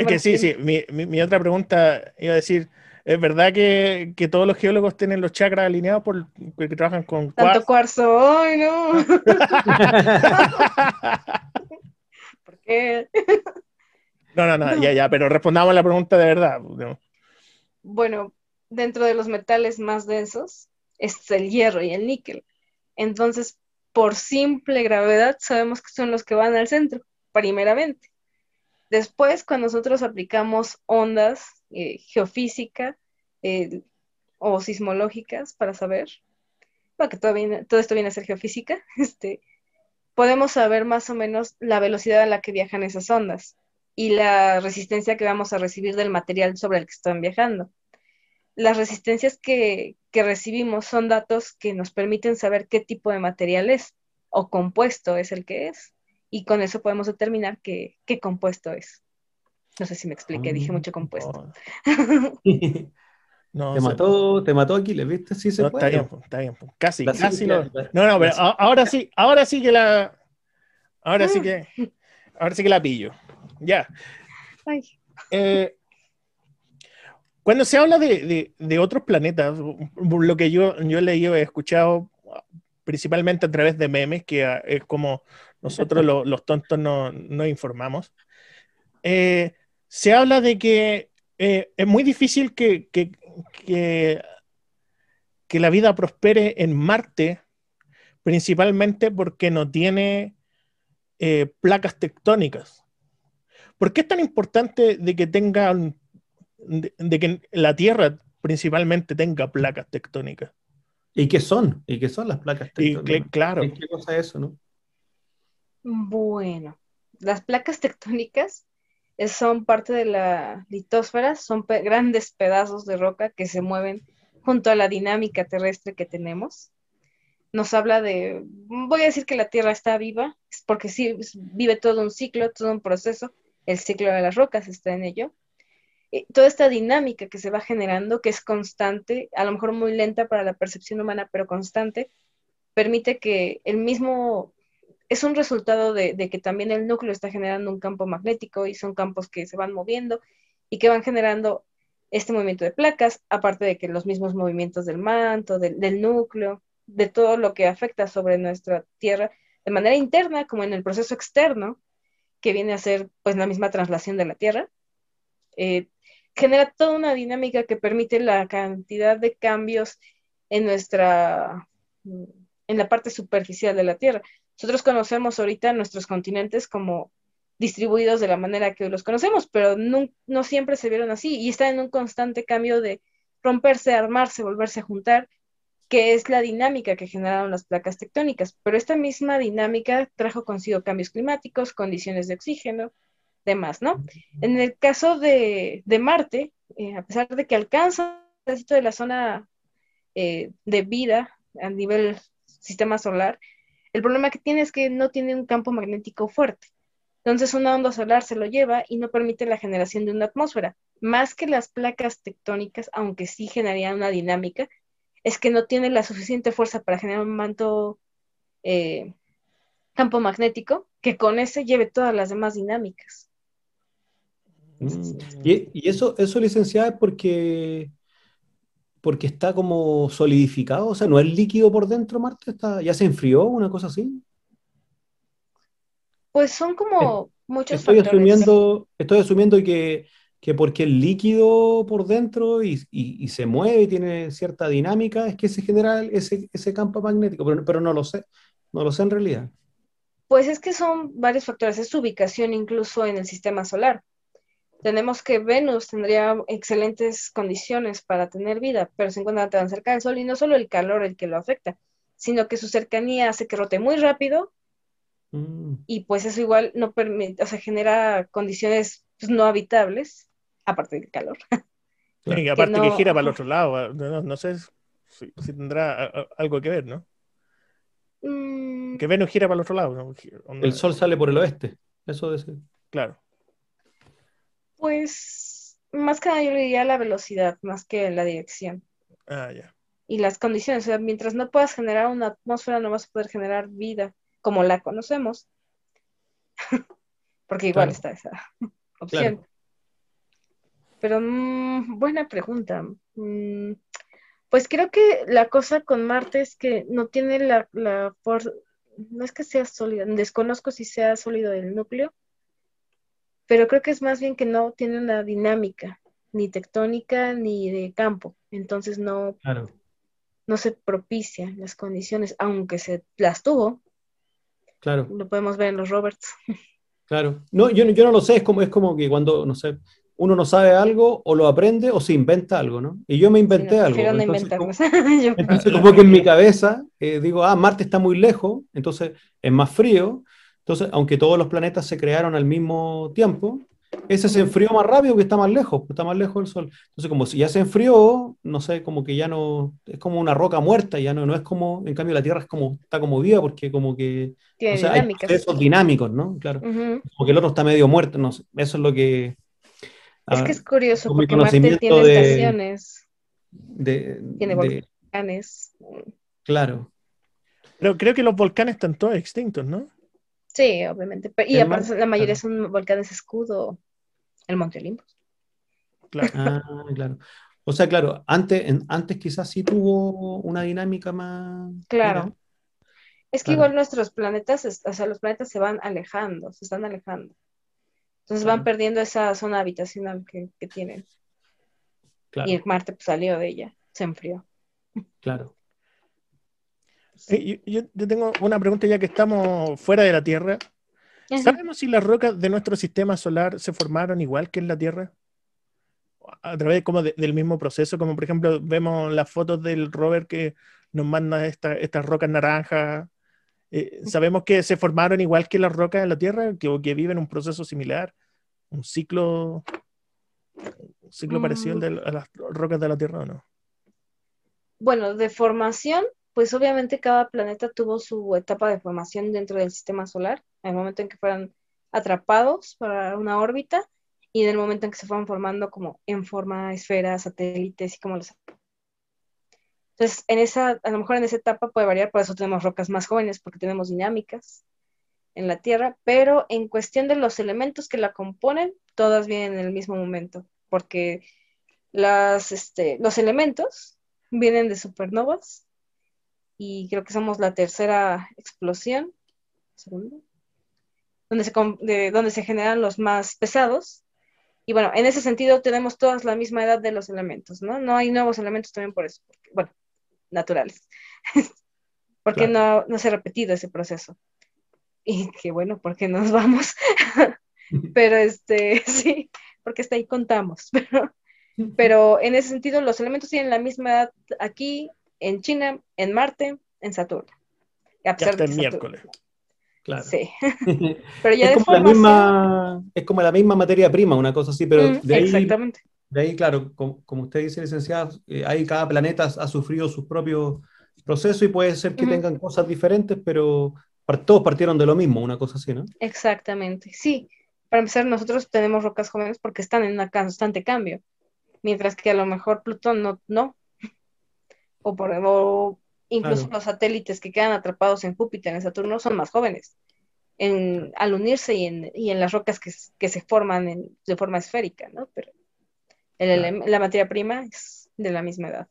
es que sí, sí, mi, otra pregunta iba a decir, ¿es verdad que, todos los geólogos tienen los chakras alineados por, porque trabajan con cuarzo? Tanto cuarzo, ¡ay no! ¿Por qué? no, no, no, ya, ya, pero respondamos la pregunta de verdad. Bueno, dentro de los metales más densos es el hierro y el níquel. Entonces, por simple gravedad, sabemos que son los que van al centro, primeramente. Después, cuando nosotros aplicamos ondas eh, geofísica eh, o sismológicas para saber, bueno, que todo, todo esto viene a ser geofísica, este, podemos saber más o menos la velocidad a la que viajan esas ondas y la resistencia que vamos a recibir del material sobre el que están viajando. Las resistencias que, que recibimos son datos que nos permiten saber qué tipo de material es o compuesto es el que es y con eso podemos determinar qué, qué compuesto es. No sé si me expliqué, dije mucho compuesto. No, te, mató, te mató Aquiles, ¿viste? Sí se no, Está bien, está bien. Casi, casi no. No, no, pero ahora sí, ahora sí que la. Ahora sí que. Ahora sí que la pillo. Ya. Eh, cuando se habla de, de, de, otros planetas, lo que yo, yo he leído, he escuchado principalmente a través de memes, que es como nosotros los tontos nos no informamos. Eh, se habla de que eh, es muy difícil que, que, que, la vida prospere en Marte, principalmente porque no tiene eh, placas tectónicas. ¿Por qué es tan importante de que tengan, de, que la Tierra principalmente tenga placas tectónicas? ¿Y qué son? ¿Y qué son las placas tectónicas? claro. ¿Qué cosa es eso, no? Bueno, las placas tectónicas son parte de la litosfera, son grandes pedazos de roca que se mueven junto a la dinámica terrestre que tenemos. Nos habla de, voy a decir que la Tierra está viva, porque sí, vive todo un ciclo, todo un proceso, el ciclo de las rocas está en ello. Y toda esta dinámica que se va generando, que es constante, a lo mejor muy lenta para la percepción humana, pero constante, permite que el mismo es un resultado de, que también el núcleo está generando un campo magnético y son campos que se van moviendo y que van generando este movimiento de placas, aparte de que los mismos movimientos del manto, del, núcleo, de todo lo que afecta sobre nuestra Tierra de manera interna como en el proceso externo, que viene a ser pues la misma traslación de la Tierra, eh, genera toda una dinámica que permite la cantidad de cambios en nuestra, en la parte superficial de la Tierra. Nosotros conocemos ahorita nuestros continentes como distribuidos de la manera que los conocemos, pero no, siempre se vieron así y están en un constante cambio de romperse, armarse, volverse a juntar. que es la dinámica que generaron las placas tectónicas, pero esta misma dinámica trajo consigo cambios climáticos, condiciones de oxígeno, demás, ¿no? En el caso de, Marte, eh, a pesar de que alcanza un pedacito de la zona eh, de vida a nivel sistema solar, el problema que tiene es que no tiene un campo magnético fuerte. Entonces una onda solar se lo lleva y no permite la generación de una atmósfera. Más que las placas tectónicas, aunque sí generarían una dinámica, es que no tiene la suficiente fuerza para generar un manto eh, campo magnético que con ese lleve todas las demás dinámicas. Y, eso, eso, licenciada, es porque, porque está como solidificado, o sea, no es líquido por dentro, Marte, está, ya se enfrió, una cosa así. Pues son como muchos estoy Asumiendo, estoy asumiendo que, que porque el líquido por dentro y, se mueve y tiene cierta dinámica, es que se genera ese, ese campo magnético, pero, pero, no lo sé, no lo sé en realidad. Pues es que son varios factores, es su ubicación incluso en el sistema solar. Tenemos que Venus tendría excelentes condiciones para tener vida, pero se encuentra tan cerca del Sol y no solo el calor el que lo afecta, sino que su cercanía hace que rote muy rápido Mm. Y pues eso igual no permite, o sea, genera condiciones pues, no habitables, aparte del calor. Y aparte que, gira para el otro lado, ah, no, sé si, tendrá algo que ver, ¿no? Mm. Que Venus gira para el otro lado. El sol sale por el oeste, eso es. Claro. Pues más que nada yo le diría la velocidad, más que la dirección. Ah, ya. Y las condiciones, o sea, mientras no puedas generar una atmósfera, no vas a poder generar vida como la conocemos, porque igual está esa opción. Pero mm, buena pregunta. Mm, pues creo que la cosa con Marte es que no tiene la, la no es que sea sólido, desconozco si sea sólido el núcleo, pero creo que es más bien que no tiene una dinámica, ni tectónica ni de campo, entonces no, no se propicia las condiciones, aunque se las tuvo, Claro. Lo podemos ver en los Roberts. Claro. No, yo, yo no lo sé, es como, es como que cuando, no sé, uno no sabe algo o lo aprende o se inventa algo, ¿no? Y yo me inventé algo. Entonces, como, entonces, como que en mi cabeza eh, digo, ah, Marte está muy lejos, entonces es más frío. Entonces, aunque todos los planetas se crearon al mismo tiempo, ese se enfrió más rápido que está más lejos, está más lejos del Sol. Entonces, como si ya se enfrió, no sé, como que ya no, es como una roca muerta, ya no, no es como, en cambio la Tierra es como, está como viva porque como que, o sea, hay procesos dinámicos, ¿no? Claro. Como que el otro está medio muerto, no sé, eso es lo que... Es que es curioso, porque Marte tiene estaciones. tiene volcanes. Claro. Pero creo que los volcanes están todos extintos, ¿no? Sí, obviamente. Y aparte, la mayoría son volcanes escudo, el Monte Olympus. Claro. Ah, claro. O sea, claro, antes, antes quizás sí tuvo una dinámica más. Claro. Es que igual nuestros planetas, o sea, los planetas se van alejando, se están alejando. Entonces van perdiendo esa zona habitacional que, tienen. Claro. Y el Marte pues, salió de ella, se enfrió. Claro. Eh, yo, tengo una pregunta ya que estamos fuera de la Tierra. ¿Sabemos si las rocas de nuestro sistema solar se formaron igual que en la Tierra? A través como del mismo proceso, como por ejemplo vemos las fotos del rover que nos manda estas rocas naranjas. Eh, ¿Sabemos que se formaron igual que las rocas en la Tierra, que, que viven un proceso similar, un ciclo, un ciclo parecido al mm. de a las rocas de la Tierra o no? Bueno, de formación pues obviamente cada planeta tuvo su etapa de formación dentro del sistema solar, en el momento en que fueron atrapados para una órbita y en el momento en que se fueron formando como en forma esferas, satélites y como los... Entonces, en esa, a lo mejor en esa etapa puede variar, por eso tenemos rocas más jóvenes, porque tenemos dinámicas en la Tierra, pero en cuestión de los elementos que la componen, todas vienen en el mismo momento, porque las, este, los elementos vienen de supernovas y creo que somos la tercera explosión, donde se, donde se generan los más pesados. Y bueno, en ese sentido tenemos todas la misma edad de los elementos, ¿no? No hay nuevos elementos también por eso, bueno, naturales, porque no, no se ha repetido ese proceso. Y qué bueno, porque nos vamos. pero este, sí, porque hasta ahí contamos. Pero, pero en ese sentido, los elementos tienen la misma edad aquí en China, en Marte, en Saturno. A pesar de miércoles. Claro. Sí. pero ya es, como la misma, es como la misma materia prima, una cosa así, pero de ahí, Exactamente. De ahí, claro, como, usted dice, licenciada, eh, ahí cada planeta ha sufrido sus propios procesos y puede ser que tengan cosas diferentes, pero todos partieron de lo mismo, una cosa así, ¿no? Exactamente, sí. Para empezar, nosotros tenemos rocas jóvenes porque están en un constante cambio, mientras que a lo mejor Plutón no, no. O, por, o incluso los satélites que quedan atrapados en Júpiter, en Saturno, son más jóvenes en, al unirse y en, y en las rocas que, que se forman de forma esférica, ¿no? Pero la materia prima es de la misma edad.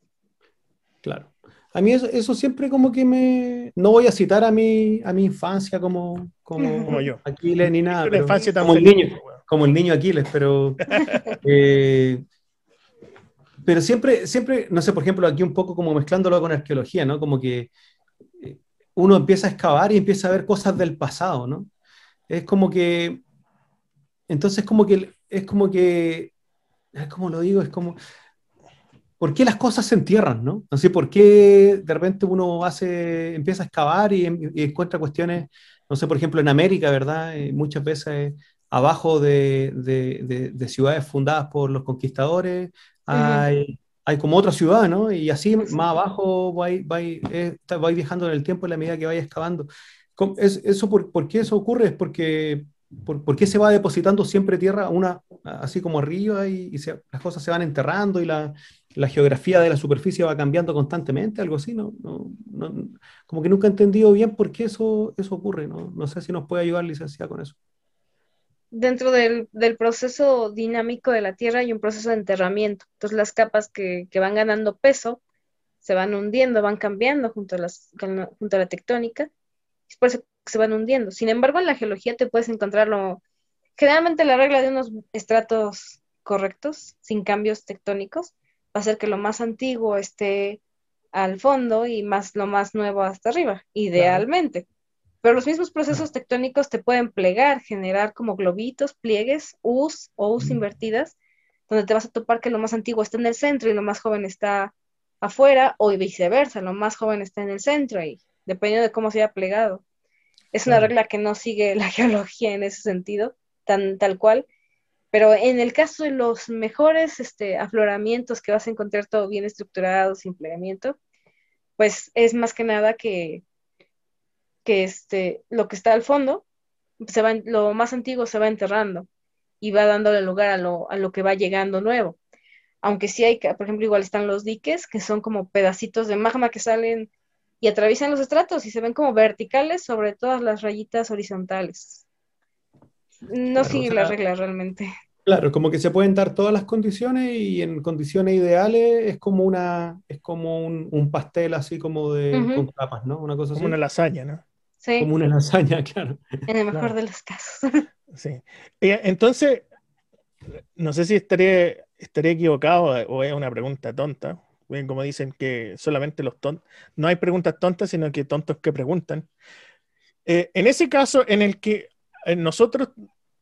Claro. A mí eso, siempre como que me... No voy a citar a mi, a mi infancia como, como, yo. Aquiles ni nada. Pero infancia como, el niño, como el niño Aquiles, pero... Eh, pero siempre, siempre, no sé, por ejemplo, aquí un poco como mezclándolo con arqueología, ¿no? Como que eh, uno empieza a excavar y empieza a ver cosas del pasado, ¿no? Es como que... Entonces como que... Es como que... ¿Cómo lo digo? Es como por qué las cosas se entierran, ¿no? No sé por qué de repente uno hace, empieza a excavar y, encuentra cuestiones, no sé, por ejemplo, en América, ¿verdad? Eh, muchas veces abajo de, de, ciudades fundadas por los conquistadores hay, como otra ciudad, ¿no? Y así más abajo va, va, eh, viajando en el tiempo en la medida que vaya excavando. Es, eso por, por, qué eso ocurre? Es porque ¿Por, qué se va depositando siempre tierra una, así como arriba y, las cosas se van enterrando y la, la, geografía de la superficie va cambiando constantemente? Algo así, ¿no? no, como que nunca he entendido bien por qué eso, eso ocurre. ¿no? no sé si nos puede ayudar, licenciada, con eso. Dentro del, del, proceso dinámico de la Tierra hay un proceso de enterramiento. Entonces las capas que, que van ganando peso se van hundiendo, van cambiando junto a, las, junto a la tectónica. Es por eso se van hundiendo. Sin embargo, en la geología te puedes encontrarlo, generalmente la regla de unos estratos correctos, sin cambios tectónicos, va a ser que lo más antiguo esté al fondo y más lo más nuevo hasta arriba, idealmente. Pero los mismos procesos tectónicos te pueden plegar, generar como globitos, pliegues, U's o U's invertidas, donde te vas a topar que lo más antiguo está en el centro y lo más joven está afuera, o viceversa, lo más joven está en el centro y dependiendo de cómo se haya plegado. Es una regla que no sigue la geología en ese sentido, tan, tal cual. Pero en el caso de los mejores este, afloramientos que vas a encontrar todo bien estructurado, sin plegamiento, pues es más que nada que, que este, lo que está al fondo, se va, lo más antiguo se va enterrando y va dándole lugar a lo, a lo que va llegando nuevo. Aunque sí hay, por ejemplo, igual están los diques, que son como pedacitos de magma que salen y atraviesan los estratos y se ven como verticales sobre todas las rayitas horizontales. No sigue la regla realmente. Claro, como que se pueden dar todas las condiciones y en condiciones ideales es como una, es como un, pastel así como de con capas, ¿no? Una cosa como una lasaña, ¿no? Sí. Como una lasaña, claro. En el mejor de los casos. Sí. Entonces, no sé si estaré, estaré equivocado o es una pregunta tonta, como dicen que solamente los tontos, no hay preguntas tontas, sino que tontos que preguntan. Eh, en ese caso en el que eh, nosotros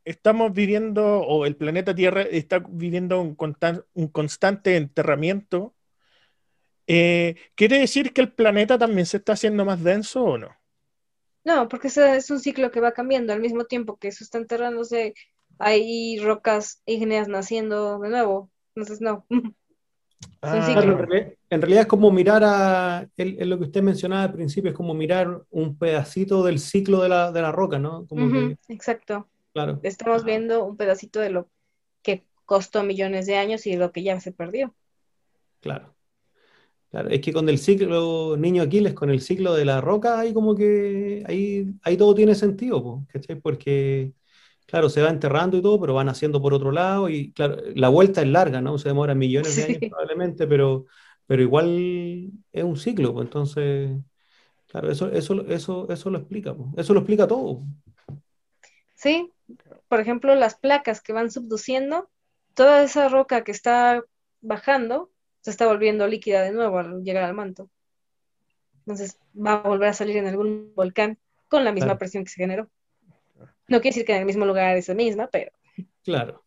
estamos viviendo, o el planeta Tierra está viviendo un, un constante enterramiento, eh, ¿quiere decir que el planeta también se está haciendo más denso o no? No, porque es un ciclo que va cambiando al mismo tiempo que eso está enterrándose, hay rocas ígneas naciendo de nuevo. Entonces, no. Ah, en, realidad, es como mirar a, lo que usted mencionaba al principio, es como mirar un pedacito del ciclo de la, de la roca, ¿no? exacto. Claro. Estamos viendo un pedacito de lo que costó millones de años y lo que ya se perdió. Claro. Claro, es que con el ciclo, niño Aquiles, con el ciclo de la roca, ahí como que ahí, ahí todo tiene sentido, ¿cachai? Porque claro, se va enterrando y todo, pero van haciendo por otro lado y claro, la vuelta es larga, ¿no? Se demora millones de años probablemente, pero, pero igual es un ciclo, pues entonces, claro, eso, eso, eso, eso lo explica, pues. eso lo explica todo. Sí, por ejemplo, las placas que van subduciendo, toda esa roca que está bajando se está volviendo líquida de nuevo al llegar al manto. Entonces va a volver a salir en algún volcán con la misma presión que se generó. No quiere decir que en el mismo lugar es la misma, pero. Claro.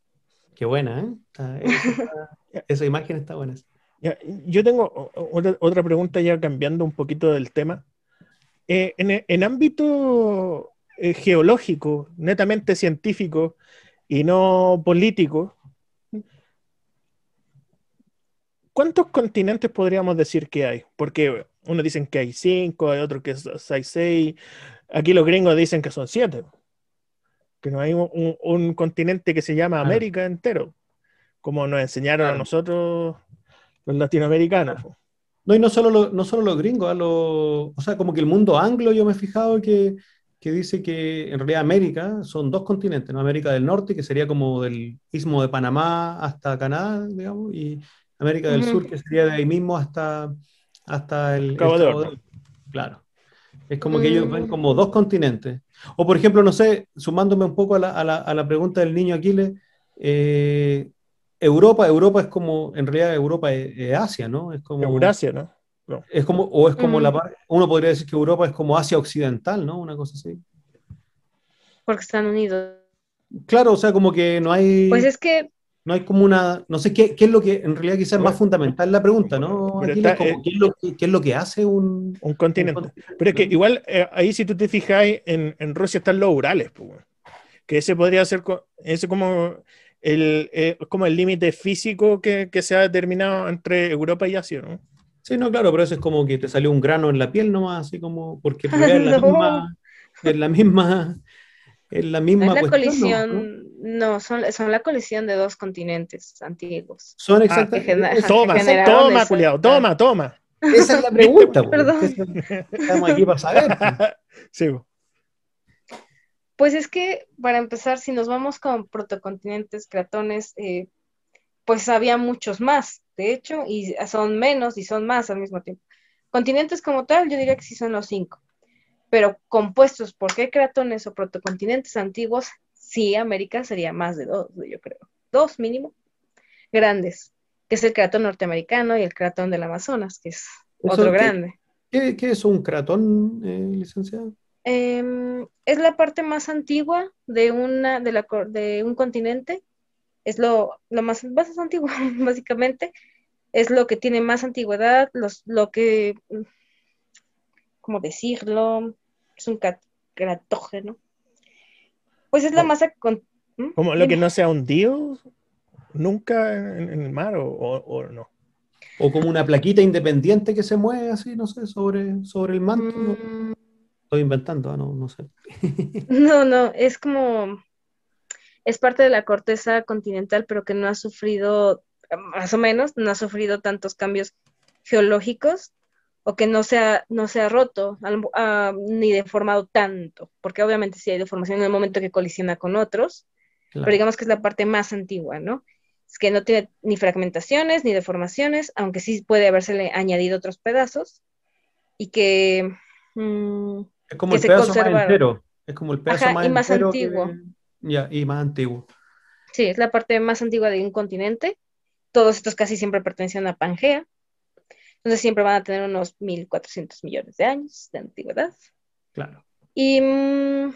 Qué buena, ¿eh? esa, imagen está buena. yo tengo otra, pregunta ya cambiando un poquito del tema. Eh, en, ámbito eh, geológico, netamente científico y no político, ¿cuántos continentes podríamos decir que hay? Porque unos dicen que hay cinco, hay otros que hay seis. Aquí los gringos dicen que son siete. Que no hay un, continente que se llama América entero, como nos enseñaron a nosotros los latinoamericanos. No, y no solo, no solo los gringos, o sea, como que el mundo anglo, yo me he fijado que, que, dice que en realidad América son dos continentes, ¿no? América del Norte, que sería como del istmo de Panamá hasta Canadá, digamos, y América del Sur, que sería de ahí mismo hasta, hasta el Cabo, de Claro. Es como que ellos ven mm. como dos continentes. O por ejemplo, no sé, sumándome un poco a la, a la, a la pregunta del niño Aquiles, eh, Europa, Europa es como, en realidad Europa es, Asia, ¿no? Es como Eurasia, ¿no? Es como, o es como la mm. uno podría decir que Europa es como Asia Occidental, ¿no? Una cosa así. Porque están unidos. Claro, o sea, como que no hay. Pues es que. No hay como una. No sé qué, qué es lo que. En realidad, quizás es más fundamental la pregunta, ¿no? Eh, ¿qué, es lo que, hace un. Un continente. Pero es que igual, eh, ahí si tú te fijas, en, en Rusia están los Urales, pues, que ese podría ser. Ese como el, eh, como el límite físico que, que, se ha determinado entre Europa y Asia, ¿no? Sí, no, claro, pero eso es como que te salió un grano en la piel nomás, así como, porque es la misma, es la misma, es la misma. la colisión, ¿no? Son, son la colisión de dos continentes antiguos. Son ah, exactamente. toma, toma, culiado, toma, toma. Esa es la pregunta, Perdón. Estamos aquí para saber. sí. Pues es que, para empezar, si nos vamos con protocontinentes, cratones, eh, pues había muchos más, de hecho, y son menos y son más al mismo tiempo. Continentes como tal, yo diría que sí son los cinco, pero compuestos por qué cratones o protocontinentes antiguos, sí, América sería más de dos, yo creo, dos mínimo, grandes, que es el cratón norteamericano y el cratón del Amazonas, que es otro grande. ¿qué, es un cratón, eh, licenciado? Em, es la parte más antigua de, una, de, la, de un continente. Es lo, más, más antiguo, básicamente. Es lo que tiene más antigüedad, los, lo que, ¿cómo decirlo? Es un cratógeno. Pues es la masa... Con, ¿Mm? ¿Como lo que no se ha hundido nunca en, el mar o, no? O como una plaquita independiente que se mueve así, no sé, sobre, sobre el manto. Mm, Estoy inventando, ah, no, no sé. No, no, es como, es parte de la corteza continental, pero que no ha sufrido, más o menos, no ha sufrido tantos cambios geológicos o que no se ha, no se ha roto ah, ni deformado tanto, porque obviamente sí hay deformación en el momento que colisiona con otros, pero digamos que es la parte más antigua, ¿no? Es que no tiene ni fragmentaciones ni deformaciones, aunque sí puede habérsele añadido otros pedazos, y que mm, es como el pedazo más entero. Es como el pedazo más, y más antiguo. Ya, y más antiguo. Sí, es la parte más antigua de un continente. Todos estos casi siempre pertenecen a Pangea. Entonces siempre van a tener unos 1.400 millones de años de antigüedad. Claro. Y mm,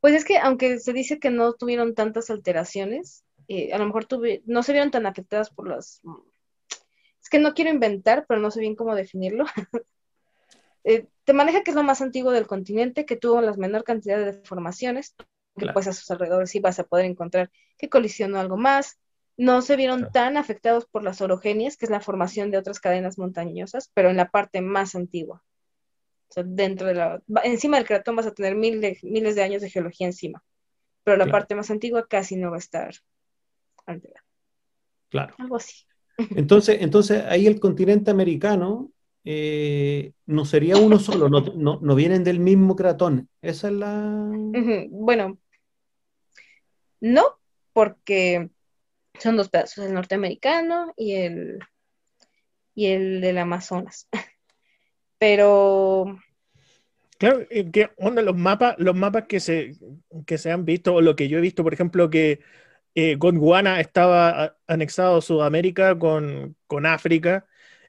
pues es que aunque se dice que no tuvieron tantas alteraciones, eh, a lo mejor no se vieron tan afectadas por las... Es que no quiero inventar, pero no sé bien cómo definirlo. Eh, te maneja que es lo más antiguo del continente, que tuvo la menor cantidad de deformaciones, que pues a sus alrededores sí vas a poder encontrar que colisionó algo más. No se vieron tan afectados por las orogenias, que es la formación de otras cadenas montañosas, pero en la parte más antigua. O sea, dentro de la, encima del cratón vas a tener miles de, miles de años de geología encima, pero la parte más antigua casi no va a estar alterada. Claro. Algo así. Entonces, entonces ahí el continente americano eh, no sería uno solo, no, vienen del mismo cratón. Esa es la. Bueno, no, porque son dos pedazos, el norteamericano y el, y el del Amazonas. Pero. Claro, que onda los mapas, los mapas que se, que se han visto, o lo que yo he visto, por ejemplo, que eh, Gondwana estaba anexado a Sudamérica con, con África,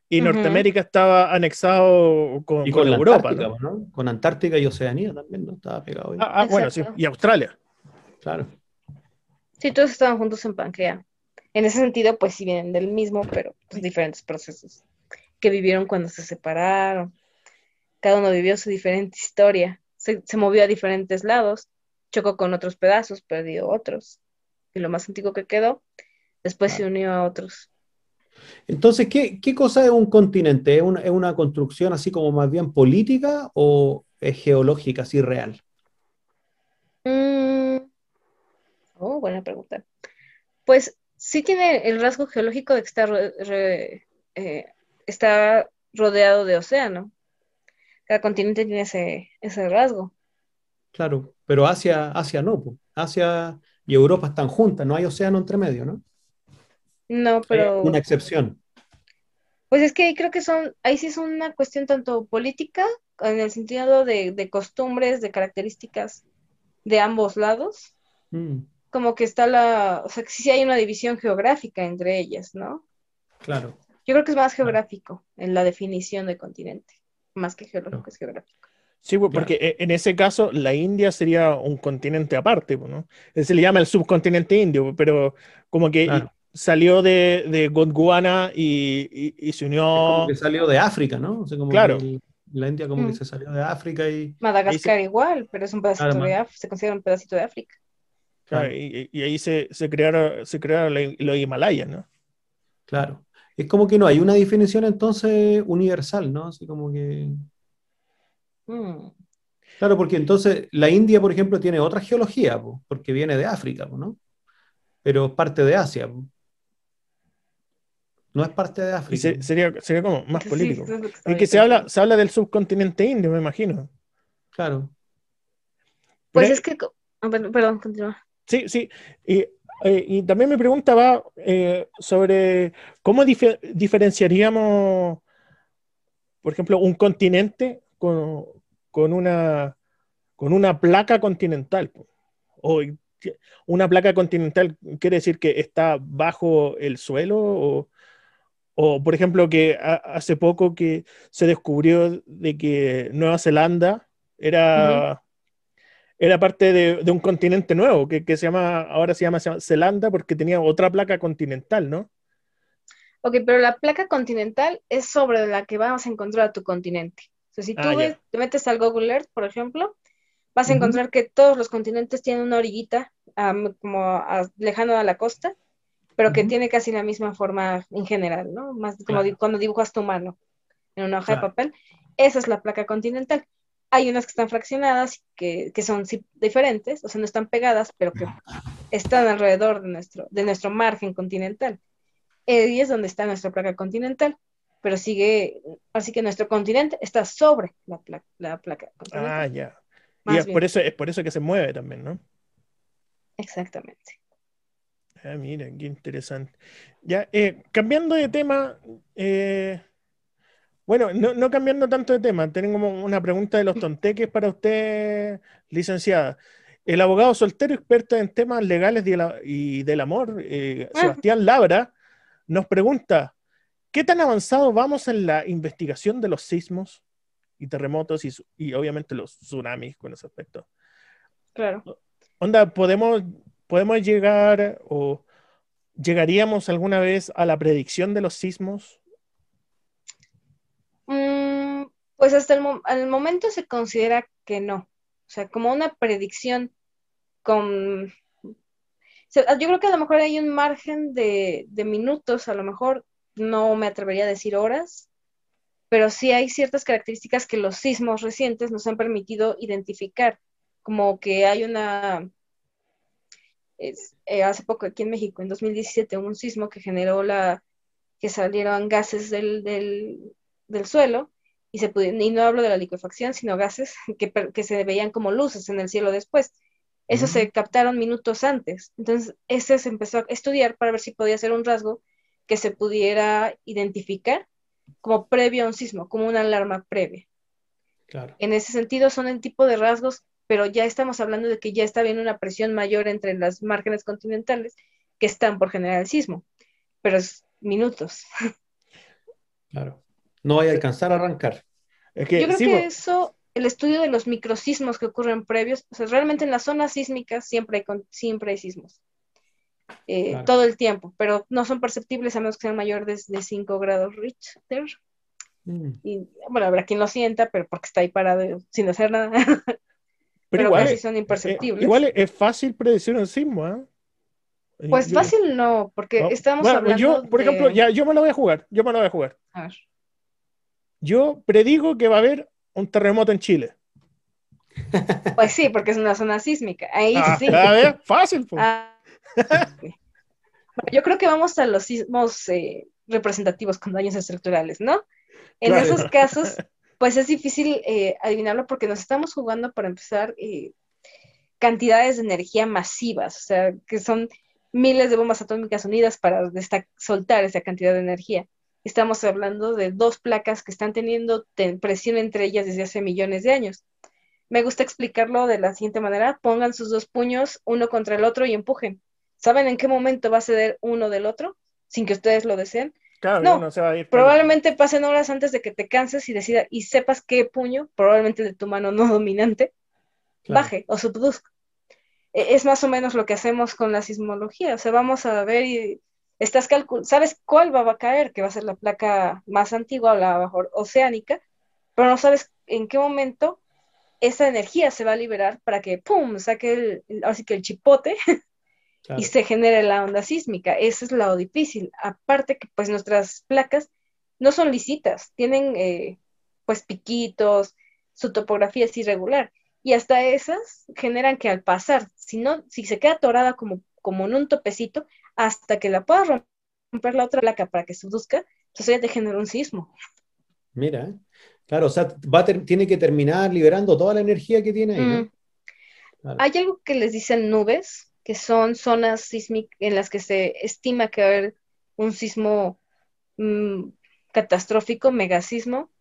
y Norteamérica estaba anexado con, con, Europa, ¿no? Con Antártica y Oceanía también, ¿no? Estaba pegado ahí. Ah, ah bueno, sí. Y Australia. Claro. Sí, todos estaban juntos en Pangea. En ese sentido, pues sí vienen del mismo, pero pues, diferentes procesos que vivieron cuando se separaron. Cada uno vivió su diferente historia, se, movió a diferentes lados, chocó con otros pedazos, perdió otros. Y lo más antiguo que quedó, después se unió a otros. Entonces, ¿qué, cosa es un continente? ¿Es una, construcción así como más bien política o es geológica, así real? Mm. Oh, buena pregunta. Pues sí tiene el rasgo geológico de que está, eh, está rodeado de océano. Cada continente tiene ese, ese rasgo. Claro, pero Asia, Asia no. Asia y Europa están juntas, no hay océano entre medio, ¿no? No, pero... una excepción. Pues es que creo que son, ahí sí es una cuestión tanto política, en el sentido de, costumbres, de características de ambos lados, mm. Como que está la, o sea, que sí hay una división geográfica entre ellas, ¿no? Claro. Yo creo que es más geográfico en la definición de continente, más que geológico, es geográfico. Sí, porque e, en ese caso la India sería un continente aparte, ¿no? Se le llama el subcontinente indio, pero como que salió de, de Gondwana y, se unió. como que salió de África, ¿no? claro. la India como que mm. se salió de África y. Madagascar igual, pero es un pedacito de África, se considera un pedacito de África. Claro, y, ahí se, se, crearon, se crearon los Himalayas, ¿no? Claro. Es como que no hay una definición entonces universal, ¿no? Así como que. Mm. Claro, porque entonces la India, por ejemplo, tiene otra geología, porque viene de África, ¿no? Pero es parte de Asia. No es parte de África. sería, sería como más político. y que se habla, se habla del subcontinente indio, me imagino. Claro. Pues es que. Ah, perdón, continúa. Sí, sí. Y, eh, también me preguntaba eh, sobre cómo diferenciaríamos, por ejemplo, un continente con, con, una, con una placa continental. O una placa continental quiere decir que está bajo el suelo o o, por ejemplo, que hace poco que se descubrió de que Nueva Zelanda era, era parte de, un continente nuevo, que, se llama, ahora se llama, Zelanda porque tenía otra placa continental, ¿no? Ok, pero la placa continental es sobre la que vamos a encontrar a tu continente. O sea, si tú ah, te metes al Google Earth, por ejemplo, vas a encontrar que todos los continentes tienen una orillita como lejano a la costa pero que tiene casi la misma forma en general, ¿no? Más como cuando dibujas tu mano en una hoja de papel. Esa es la placa continental. Hay unas que están fraccionadas, que, que son diferentes, o sea, no están pegadas, pero que están alrededor de nuestro, de nuestro margen continental. Y es donde está nuestra placa continental, pero sigue, así que nuestro continente está sobre la, la placa continental. Ah, ya. y es por, eso, es por eso que se mueve también, ¿no? Exactamente. Ah, mira, qué interesante. Ya, eh, cambiando de tema, eh, bueno, no, cambiando tanto de tema, tengo una pregunta de los tonteques para usted, licenciada. El abogado soltero experto en temas legales y del amor, eh, ah. Sebastián Labra, nos pregunta, ¿qué tan avanzado vamos en la investigación de los sismos y terremotos y, y obviamente los tsunamis con ese aspecto? Claro. Onda, ¿podemos ¿Podemos llegar o llegaríamos alguna vez a la predicción de los sismos? Pues hasta el, momento se considera que no. O sea, como una predicción con... yo creo que a lo mejor hay un margen de, minutos, a lo mejor no me atrevería a decir horas, pero sí hay ciertas características que los sismos recientes nos han permitido identificar, como que hay una eh, hace poco aquí en México, en 2017, un sismo que generó la, que salieron gases del, del, suelo y, se y no hablo de la liquefacción, sino gases que, que se veían como luces en el cielo después. Eso se captaron minutos antes. Entonces, ese se empezó a estudiar para ver si podía ser un rasgo que se pudiera identificar como previo a un sismo, como una alarma previa. Claro. En ese sentido, son el tipo de rasgos pero ya estamos hablando de que ya está habiendo una presión mayor entre las márgenes continentales que están por generar el sismo, pero es minutos. Claro, no va a alcanzar a arrancar. Yo creo que eso, el estudio de los microsismos que ocurren previos, o sea, realmente en las zonas sísmicas siempre hay, siempre hay sismos. eh, todo el tiempo, pero no son perceptibles a menos que sean mayores de 5 grados Richter. Mm. Y bueno, habrá quien lo sienta, pero porque está ahí parado sin hacer nada. pero, igual, casi son imperceptibles. igual es fácil predecir un sismo, ¿eh? Pues fácil no, porque estamos hablando yo, por ejemplo, ya yo me lo voy a jugar, yo me lo voy a jugar. A ver. Yo predigo que va a haber un terremoto en Chile. Pues sí, porque es una zona sísmica. Ahí ah, sí. A ver, fácil. Pues. yo creo que vamos a los sismos eh, representativos con daños estructurales, ¿no? En esos casos, pues es difícil eh, adivinarlo porque nos estamos jugando para empezar eh, cantidades de energía masivas, o sea, que son miles de bombas atómicas unidas para soltar esa cantidad de energía. Estamos hablando de dos placas que están teniendo presión entre ellas desde hace millones de años. Me gusta explicarlo de la siguiente manera. Pongan sus dos puños uno contra el otro y empujen. ¿Saben en qué momento va a ceder uno del otro sin que ustedes lo deseen? Claro, no, se va a ir. Probablemente pasen horas antes de que te canses y decida y sepas qué puño, probablemente de tu mano no dominante, baje o subduzca. E-, es más o menos lo que hacemos con la sismología. O sea, vamos a ver y estás calculando, sabes cuál va a caer, que va a ser la placa más antigua o la oceánica, pero no sabes en qué momento esa energía se va a liberar para que, ¡pum!, saque el, así que el chipote y se genere la onda sísmica. Eso es lo difícil. Aparte que pues nuestras placas no son lisitas, tienen eh, pues piquitos, su topografía es irregular y hasta esas generan que al pasar, si no, si se queda atorada como, como en un topecito, hasta que la puedas romper la otra placa para que se busca, eso ya te genera un sismo. Mira, claro, o sea, va tiene que terminar liberando toda la energía que tiene ahí, ¿no? Mm. Hay algo que les dicen nubes, que son zonas sísmicas en las que se estima que va a haber un sismo mm, catastrófico, megasismo,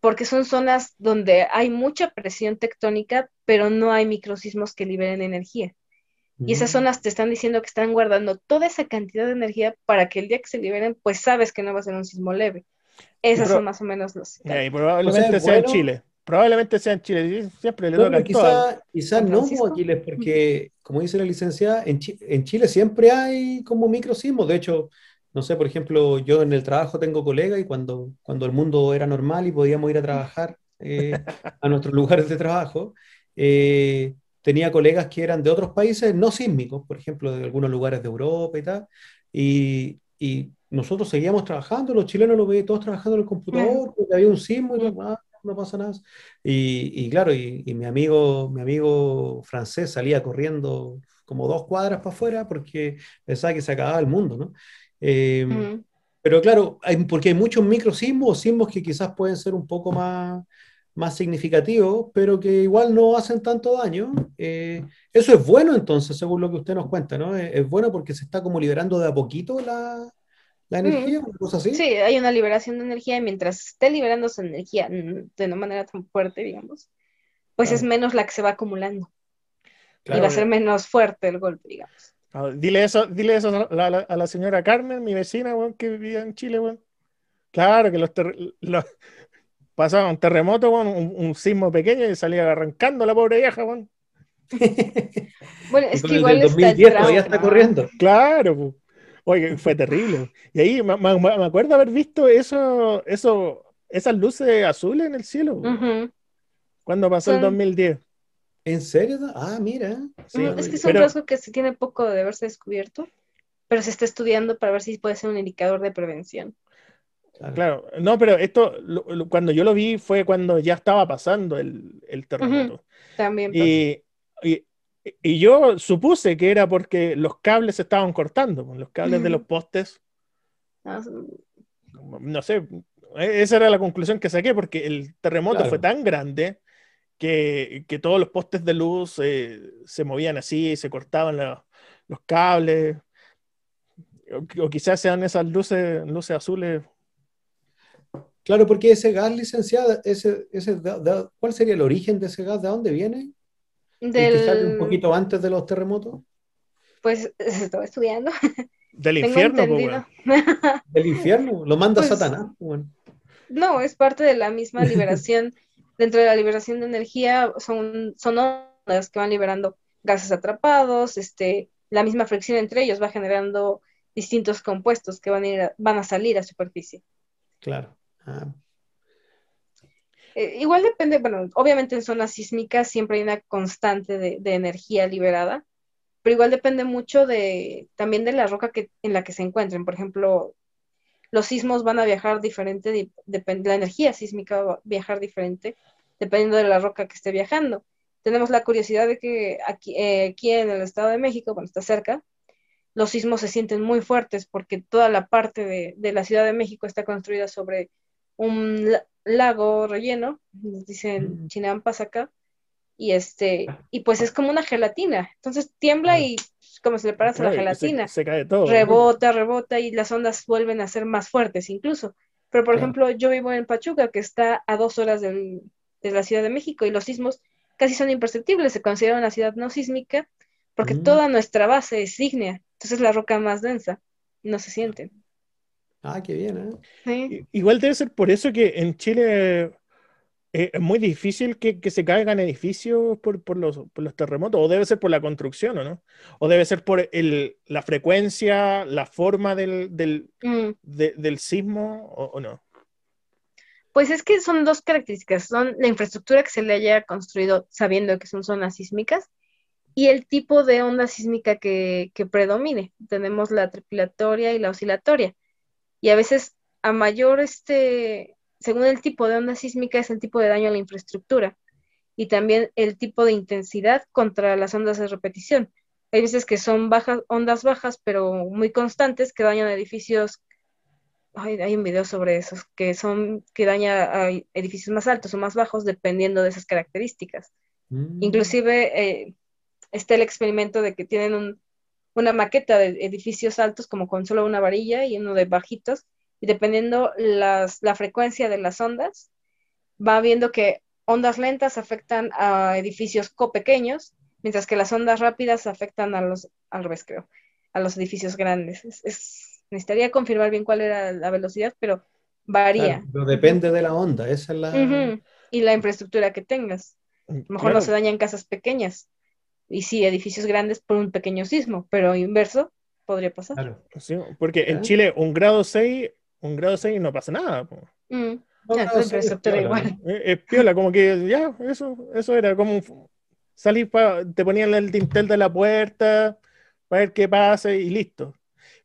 porque son zonas donde hay mucha presión tectónica, pero no hay microsismos que liberen energía. Y esas zonas te están diciendo que están guardando toda esa cantidad de energía para que el día que se liberen, pues sabes que no va a ser un sismo leve. Esas son más o menos los. Y probablemente sea en Chile. Probablemente sea en Chile. Siempre le toca quizás quizá no, Aquiles, porque, como dice la licenciada, en, en Chile siempre hay como microsismos. De hecho, no sé, por ejemplo, yo en el trabajo tengo colegas y cuando, cuando el mundo era normal y podíamos ir a trabajar eh, a nuestros lugares de trabajo, eh, tenía colegas que eran de otros países no sísmicos, por ejemplo, de algunos lugares de Europa y tal, y, y nosotros seguíamos trabajando, los chilenos lo veían todos trabajando en el computador, porque había un sismo y ah, no pasa nada. Y, y claro, y, y, mi, amigo, mi amigo francés salía corriendo como dos cuadras para afuera porque pensaba que se acababa el mundo, ¿no? Em, pero claro, hay, porque hay muchos microsismos o sismos que quizás pueden ser un poco más, más significativos, pero que igual no hacen tanto daño. Eh, eso es bueno entonces, según lo que usted nos cuenta, ¿no? Es, bueno porque se está como liberando de a poquito la, la energía, una cosa así. Sí, hay una liberación de energía y mientras esté liberando su energía de una manera tan fuerte, digamos, pues es menos la que se va acumulando. y va a ser menos fuerte el golpe, digamos. Ah, dile eso, dile eso a la, señora Carmen, mi vecina, que vivía en Chile, Claro que los, los pasaba un terremoto, un, sismo pequeño y salía arrancando la pobre vieja, bueno, es que igual está todavía está corriendo. Claro, Oye, fue terrible. Y ahí me, acuerdo haber visto eso, eso, esas luces azules en el cielo. Cuando pasó el 2010. ¿En serio? Ah, mira. es que es un rasgo que se tiene poco de haberse descubierto, pero se está estudiando para ver si puede ser un indicador de prevención. Claro, no, pero esto, cuando yo lo vi fue cuando ya estaba pasando el, terremoto. También. Y, y, yo supuse que era porque los cables se estaban cortando, los cables de los postes. Ah, no sé, e, esa era la conclusión que saqué, porque el terremoto fue tan grande que, todos los postes de luz eh, se movían así, se cortaban los cables, o, quizás sean esas luces, luces azules. Claro, porque ese gas licenciado, ese, ese, ¿cuál sería el origen de ese gas? ¿De dónde viene? Del... un poquito antes de los terremotos? Pues se estaba estudiando. Del infierno, pues, Del infierno, lo manda pues, Satanás. Pues, no, es parte de la misma liberación dentro de la liberación de energía son, son ondas que van liberando gases atrapados, este, la misma fricción entre ellos va generando distintos compuestos que van a, ir van a salir a superficie. Claro. Ah. Eh, igual depende, bueno, obviamente en zonas sísmicas siempre hay una constante de, energía liberada, pero igual depende mucho de también de la roca que, en la que se encuentren. Por ejemplo, los sismos van a viajar diferente, depende, la energía sísmica va a viajar diferente dependiendo de la roca que esté viajando. Tenemos la curiosidad de que aquí, eh, aquí en el Estado de México, cuando está cerca, los sismos se sienten muy fuertes porque toda la parte de, de la Ciudad de México está construida sobre un lago relleno, dicen mm. chinampas acá, y este, y pues es como una gelatina, entonces tiembla y como se le parece la gelatina, se, cae todo. Rebota, rebota y las ondas vuelven a ser más fuertes incluso. Pero por ejemplo, yo vivo en Pachuca, que está a dos horas de la Ciudad de México, y los sismos casi son imperceptibles, se considera una ciudad no sísmica, porque mm. toda nuestra base es ígnea, entonces la roca más densa, no se sienten. Ah, qué bien, ¿eh? Igual debe ser por eso que en Chile eh, es muy difícil que, se caigan edificios por, los, terremotos, o debe ser por la construcción, ¿o no? O debe ser por la frecuencia, la forma del, del, mm. sismo, o, no. Pues es que son dos características, son la infraestructura que se le haya construido sabiendo que son zonas sísmicas y el tipo de onda sísmica que, que predomine. Tenemos la tripilatoria y la oscilatoria y a veces a mayor, este, según el tipo de onda sísmica, es el tipo de daño a la infraestructura y también el tipo de intensidad contra las ondas de repetición. Hay veces que son bajas, ondas bajas, pero muy constantes, que dañan edificios. hay un video sobre esos, que son, que daña a edificios más altos o más bajos, dependiendo de esas características. Mm. Inclusive eh, está el experimento de que tienen un, una maqueta de edificios altos como con solo una varilla y uno de bajitos, y dependiendo las, la frecuencia de las ondas, va viendo que ondas lentas afectan a edificios pequeños, mientras que las ondas rápidas afectan a los, al revés creo, a los edificios grandes. Es, necesitaría confirmar bien cuál era la velocidad, pero varía. pero depende de la onda, esa es la... Y la infraestructura que tengas. A lo mejor no se dañan casas pequeñas, y sí, edificios grandes por un pequeño sismo, pero inverso podría pasar. Claro. Sí, porque en Chile un grado 6, un grado 6 no pasa nada. Mm. igual. Es, piola, como que ya, eso, eso era como salir para, te ponían el dintel de la puerta para ver qué pasa y listo.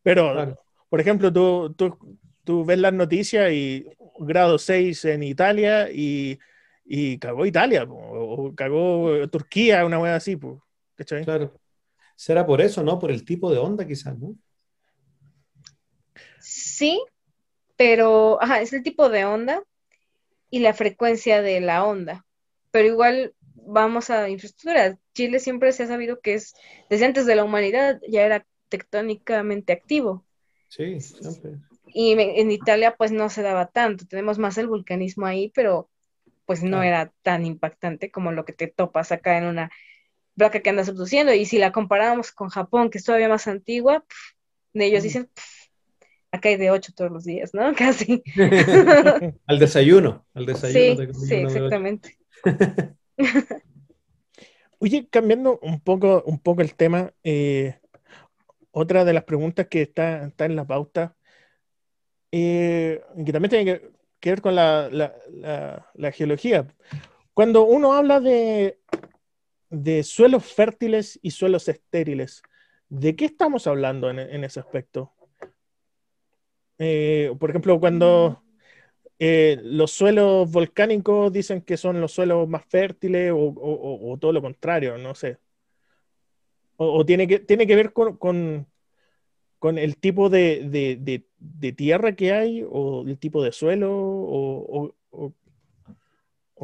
Pero, por ejemplo, tú, tú, tú, ves las noticias y grado 6 en Italia y, y cagó Italia, o, cagó Turquía, una wea así, pues. Claro. Será por eso, ¿no? Por el tipo de onda, quizás, ¿no? Sí, pero ajá, es el tipo de onda y la frecuencia de la onda. Pero igual vamos a infraestructura. Chile siempre se ha sabido que es, desde antes de la humanidad, ya era tectónicamente activo. Sí, siempre. Y en Italia pues no se daba tanto. Tenemos más el vulcanismo ahí, pero pues no era tan impactante como lo que te topas acá en una placa que anda subduciendo. Y si la comparamos con Japón, que es todavía más antigua, ellos mm. dicen, acá hay de 8 todos los días, ¿no? Casi. al desayuno, al desayuno. Sí, sí exactamente. Oye, cambiando un poco, un poco el tema, eh, otra de las preguntas que está, está en la pauta, eh, que también tiene que, ver con la, la, geología. Cuando uno habla de de suelos fértiles y suelos estériles. ¿De qué estamos hablando en, ese aspecto? Eh, por ejemplo, cuando eh, los suelos volcánicos dicen que son los suelos más fértiles o, todo lo contrario, no sé. O, tiene, que, tiene que ver con, el tipo de, tierra que hay o el tipo de suelo o,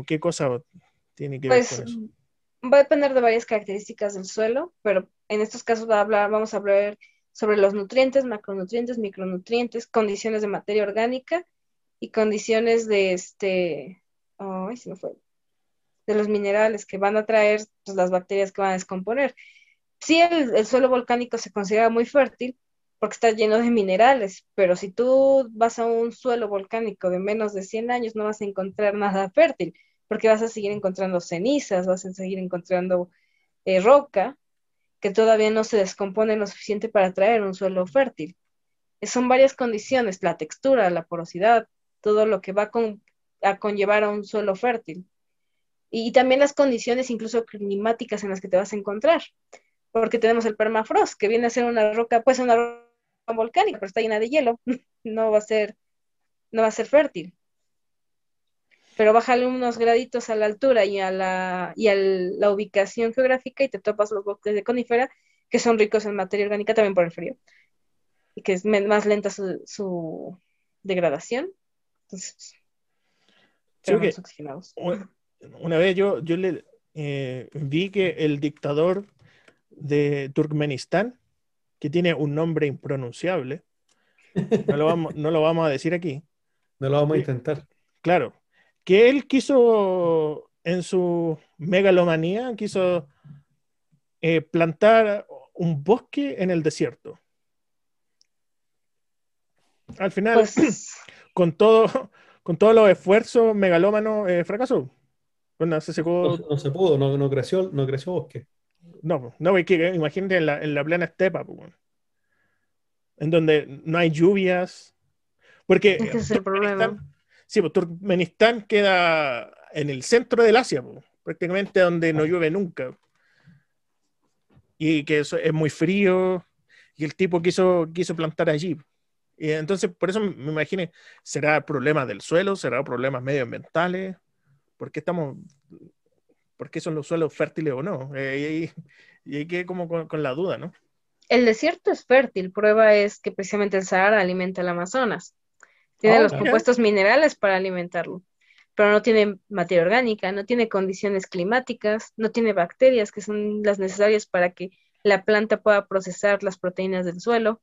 qué cosa tiene que ver pues, con eso va a depender de varias características del suelo, pero en estos casos hablar, vamos a hablar sobre los nutrientes, macronutrientes, micronutrientes, condiciones de materia orgánica y condiciones de este, los minerales que van a traer pues, las bacterias que van a descomponer. Sí, el, el suelo volcánico se considera muy fértil porque está lleno de minerales, pero si tú vas a un suelo volcánico de menos de 100 años no vas a encontrar nada fértil porque vas a seguir encontrando cenizas, vas a seguir encontrando eh, roca, que todavía no se descompone lo suficiente para traer un suelo fértil. Son varias condiciones, la textura, la porosidad, todo lo que va a conllevar a un suelo fértil. Y, también las condiciones incluso climáticas en las que te vas a encontrar, porque tenemos el permafrost, que viene a ser una roca, pues una roca volcánica, pero está llena de hielo, no va a ser, no va a ser fértil. Pero bájale unos graditos a la altura y a la, y a la ubicación geográfica y te topas los bosques de conífera, que son ricos en materia orgánica también por el frío, y que es más lenta su, degradación. Entonces, una vez yo, yo le eh, vi que el dictador de Turkmenistán, que tiene un nombre impronunciable, no lo vamos, no lo vamos a decir aquí. No lo vamos a intentar. Claro, que él quiso, en su megalomanía, quiso eh, plantar un bosque en el desierto. Al final, pues con, todo, con todos los esfuerzos megalómanos, eh, fracasó. No, se pudo, no, creció, no creció bosque. No, no, que, imagínate en la, en la plana estepa, en donde no hay lluvias. Porque Ese es el problema. Sí, pues Turkmenistán queda en el centro del Asia, prácticamente donde no llueve nunca. Y que eso es muy frío, y el tipo quiso, quiso plantar allí. Y entonces, por eso me imagino, ¿será problema del suelo? ¿Será problemas medioambientales? ¿por qué estamos, por qué son los suelos fértiles o no? Eh, y, hay que como con, la duda, ¿no? El desierto es fértil, prueba es que precisamente el Sahara alimenta el Amazonas. Tiene ah, los compuestos minerales para alimentarlo, pero no tiene materia orgánica, no tiene condiciones climáticas, no tiene bacterias que son las necesarias para que la planta pueda procesar las proteínas del suelo.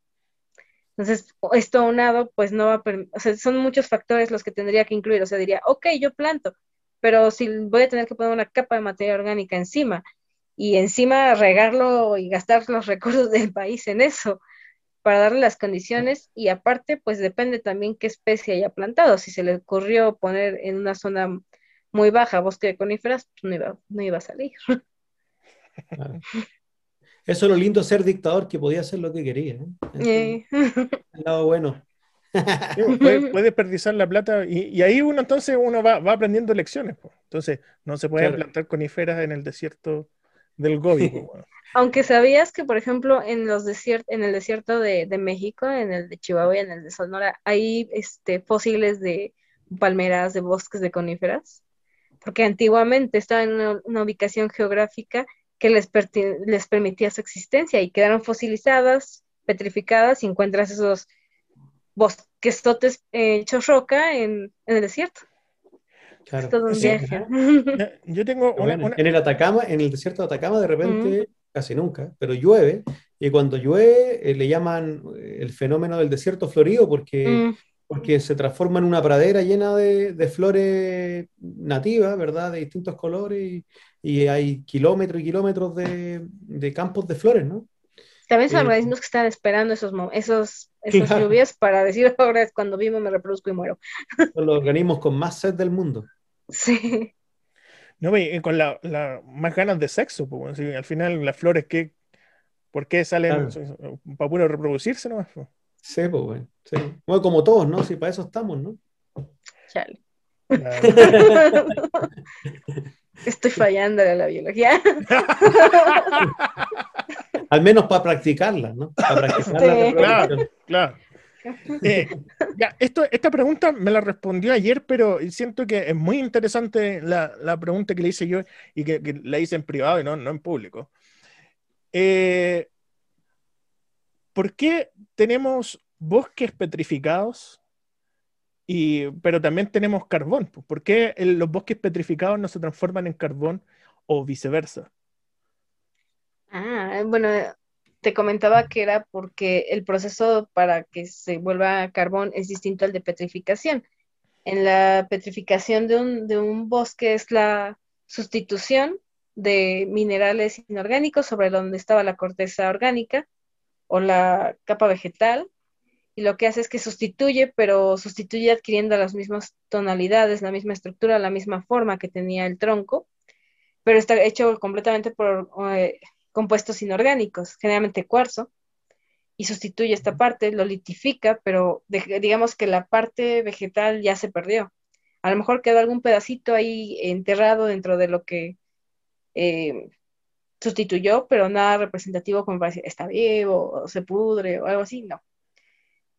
Entonces, esto aunado, pues no va a, o sea, son muchos factores los que tendría que incluir. O sea, diría, ok, yo planto, pero si voy a tener que poner una capa de materia orgánica encima y encima regarlo y gastar los recursos del país en eso para darle las condiciones y aparte pues depende también qué especie haya plantado. Si se le ocurrió poner en una zona muy baja bosque de coníferas, pues no iba, no iba a salir. Eso es lo lindo ser dictador, que podía hacer lo que quería. ¿eh? El lado bueno puede, desperdiciar la plata y, ahí uno entonces uno va, aprendiendo lecciones. Entonces no se puede plantar coníferas en el desierto del Gobi. Aunque sabías que, por ejemplo, en los en el desierto de, México, en el de Chihuahua y en el de Sonora, hay este, fósiles de palmeras, de bosques de coníferas, porque antiguamente estaban en una, ubicación geográfica que les, les permitía su existencia y quedaron fosilizadas, petrificadas, y encuentras esos bosquesotes eh, hechos roca en, el desierto. Claro. todo un viaje. Yo tengo En el Atacama, en el desierto de Atacama, de repente, casi nunca, pero llueve, y cuando llueve eh, le llaman eh, el fenómeno del desierto florido porque, mm. porque se transforma en una pradera llena de, de flores nativas, ¿verdad? De distintos colores, y, y hay kilómetros y kilómetros de, de, campos de flores, ¿no? También son organismos que están esperando esos, esos esas lluvias para decir ahora es cuando vivo, me reproduzco y muero. Son los organismos con más sed del mundo. Sí. No, con la, más ganas de sexo, pues, al final las flores, ¿qué, ¿por qué salen para puro reproducirse nomás? Sí, pues, bueno, sí. Bueno, como todos, ¿no? Sí, para eso estamos, ¿no? Chale. Estoy fallando en la biología. Al menos para practicarla, ¿no? Para practicarla. Claro, claro. Eh, ya, esto, esta pregunta me la respondió ayer, pero siento que es muy interesante la, pregunta que le hice yo y que, la hice en privado y no, no en público. Eh, ¿Por qué tenemos bosques petrificados, y, pero también tenemos carbón? ¿Por qué los bosques petrificados no se transforman en carbón o viceversa? Ah, bueno, te comentaba que era porque el proceso para que se vuelva carbón es distinto al de petrificación. En la petrificación de un, de un bosque es la sustitución de minerales inorgánicos sobre donde estaba la corteza orgánica o la capa vegetal y lo que hace es que sustituye, pero sustituye adquiriendo las mismas tonalidades, la misma estructura, la misma forma que tenía el tronco, pero está hecho completamente por eh, compuestos inorgánicos, generalmente cuarzo, y sustituye esta parte, lo litifica, pero digamos que la parte vegetal ya se perdió. A lo mejor quedó algún pedacito ahí enterrado dentro de lo que eh, sustituyó, pero nada representativo como para decir está vivo o se pudre o algo así, no.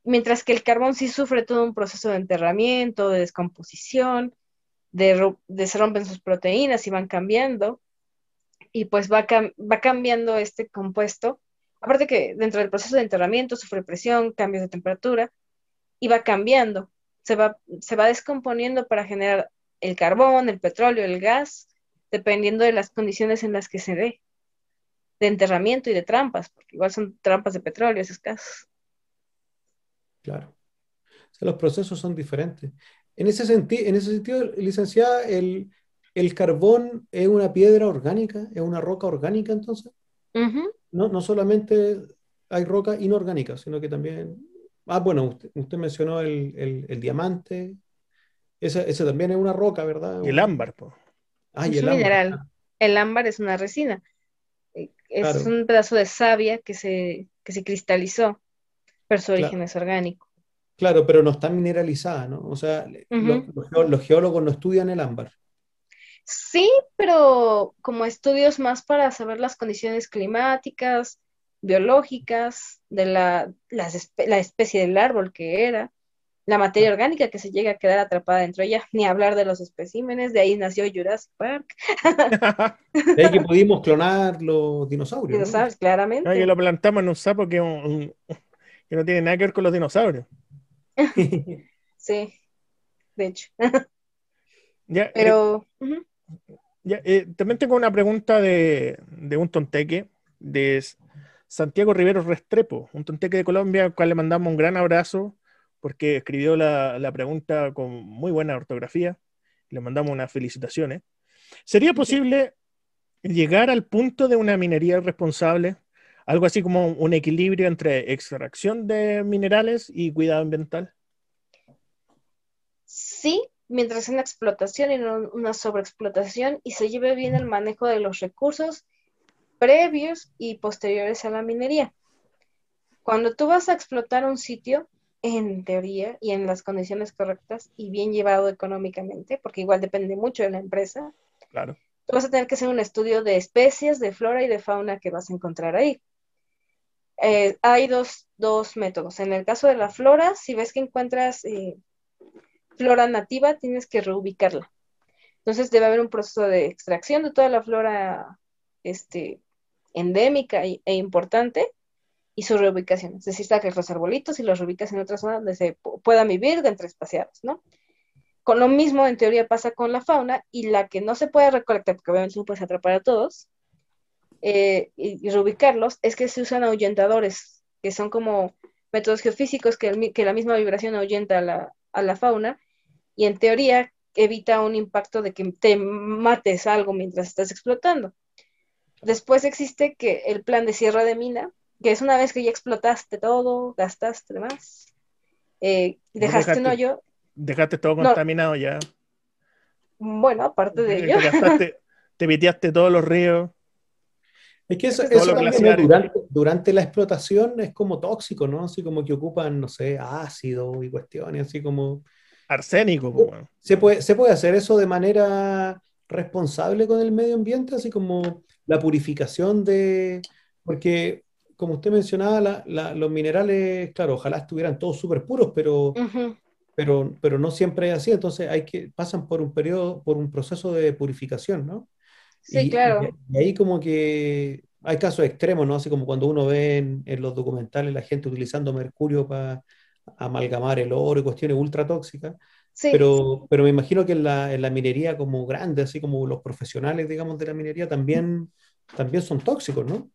Mientras que el carbón sí sufre todo un proceso de enterramiento, de descomposición, de, se rompen sus proteínas y van cambiando, y pues va, va cambiando este compuesto. Aparte que dentro del proceso de enterramiento sufre presión, cambios de temperatura, y va cambiando. Se va, se va descomponiendo para generar el carbón, el petróleo, el gas, dependiendo de las condiciones en las que se dé, de enterramiento y de trampas, porque igual son trampas de petróleo esas casas. Claro. los procesos son diferentes. En ese, en ese sentido, licenciada, el, carbón es una piedra orgánica, es una roca orgánica entonces. no, no solamente hay roca inorgánica, sino que también... Ah, bueno, usted, mencionó el, diamante. Ese, también es una roca, ¿verdad? Y el ámbar, pues. Ah, y el mineral. El ámbar es una resina. Eh, es un pedazo de savia que se, se cristalizó, pero su origen es orgánico. Claro, pero no está mineralizada, ¿no? O sea, los, geólogos no estudian el ámbar. Sí, pero como estudios más para saber las condiciones climáticas, biológicas, de la, la especie del árbol que era, la materia orgánica que se llega a quedar atrapada dentro de ella, ni hablar de los especímenes, de ahí nació Jurassic Park. de ahí que pudimos clonar los dinosaurios. Dinosaurios, claramente. y lo plantamos en un sapo que, que no tiene nada que ver con los dinosaurios. sí, de hecho. ya, Pero. Eh, eh, también tengo una pregunta de, un tonteque, de Santiago Rivero Restrepo, un tonteque de Colombia, al cual le mandamos un gran abrazo porque escribió la, pregunta con muy buena ortografía. Le mandamos unas felicitaciones. ¿Sería posible llegar al punto de una minería responsable? Algo así como un equilibrio entre extracción de minerales y cuidado ambiental. Sí, mientras una explotación y no una sobreexplotación y se lleve bien el manejo de los recursos previos y posteriores a la minería. Cuando tú vas a explotar un sitio, en teoría y en las condiciones correctas y bien llevado económicamente, porque igual depende mucho de la empresa. Claro. Tú vas a tener que hacer un estudio de especies, de flora y de fauna que vas a encontrar ahí. Eh, hay dos, métodos. En el caso de la flora, si ves que encuentras eh, flora nativa, tienes que reubicarla. Entonces debe haber un proceso de extracción de toda la flora este, endémica e importante y su reubicación. Es decir, sacas los arbolitos y los reubicas en otra zona donde se puedan vivir de entre espaciados, ¿no? Con lo mismo, en teoría, pasa con la fauna y la que no se puede recolectar, porque obviamente no puedes atrapar a todos, eh, y, reubicarlos, es que se usan ahuyentadores, que son como métodos geofísicos que, la misma vibración ahuyenta a la fauna y en teoría evita un impacto de que te mates algo mientras estás explotando. Después existe que el plan de cierre de mina, que es una vez que ya explotaste todo, gastaste demás, eh, dejaste, un hoyo. Dejaste todo contaminado ya. Bueno, aparte de ello. Te, viteaste todos los ríos. Es que eso, durante, la explotación es como tóxico, ¿no? Así como que ocupan, no sé, ácido y cuestiones, así como... Arsénico. Como... ¿Se, puede, ¿Se puede hacer eso de manera responsable con el medio ambiente? Así como la purificación de... Porque como usted mencionaba, los minerales, claro, ojalá estuvieran todos súper puros, pero, pero, pero no siempre es así, entonces hay que, pasan por un periodo, por un proceso de purificación, ¿no? Sí, claro. Y, ahí como que hay casos extremos, ¿no? Así como cuando uno ve en, los documentales la gente utilizando mercurio para amalgamar el oro y cuestiones ultra tóxicas. Sí. Pero, pero me imagino que en la, en la, minería como grande, así como los profesionales, digamos, de la minería, también, también son tóxicos, ¿no?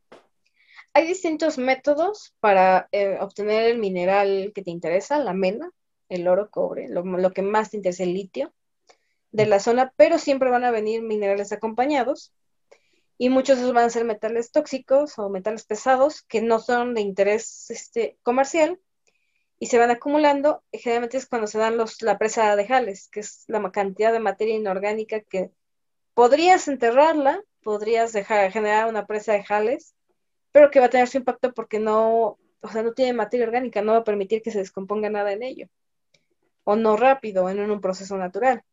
Hay distintos métodos para eh, obtener el mineral que te interesa, la mena, el oro, cobre, lo, que más te interesa, el litio de la zona, pero siempre van a venir minerales acompañados y muchos de esos van a ser metales tóxicos o metales pesados que no son de interés este, comercial y se van acumulando. Generalmente es cuando se dan la presa de jales, que es la cantidad de materia inorgánica que podrías enterrarla podrías generar una presa de jales, pero que va a tener su impacto porque no, o sea, no tiene materia orgánica, no va a permitir que se descomponga nada en ello, o no rápido, en un proceso natural.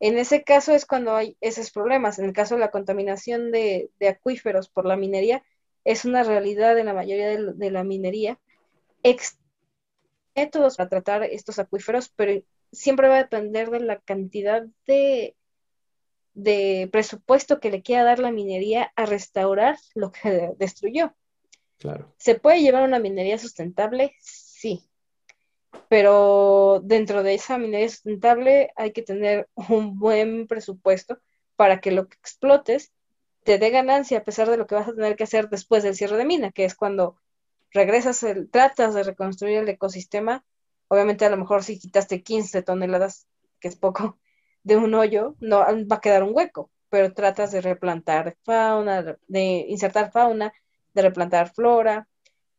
En ese caso es cuando hay esos problemas. En el caso de la contaminación de, acuíferos por la minería, es una realidad en la mayoría de, la minería. Ex métodos para tratar estos acuíferos, pero siempre va a depender de la cantidad de, de presupuesto que le quiera dar la minería a restaurar lo que destruyó. Claro. ¿Se puede llevar una minería sustentable? Sí pero dentro de esa minería sustentable hay que tener un buen presupuesto para que lo que explotes te dé ganancia a pesar de lo que vas a tener que hacer después del cierre de mina, que es cuando regresas, el, tratas de reconstruir el ecosistema. Obviamente a lo mejor si quitaste 15 toneladas, que es poco, de un hoyo, no va a quedar un hueco, pero tratas de replantar fauna, de insertar fauna, de replantar flora,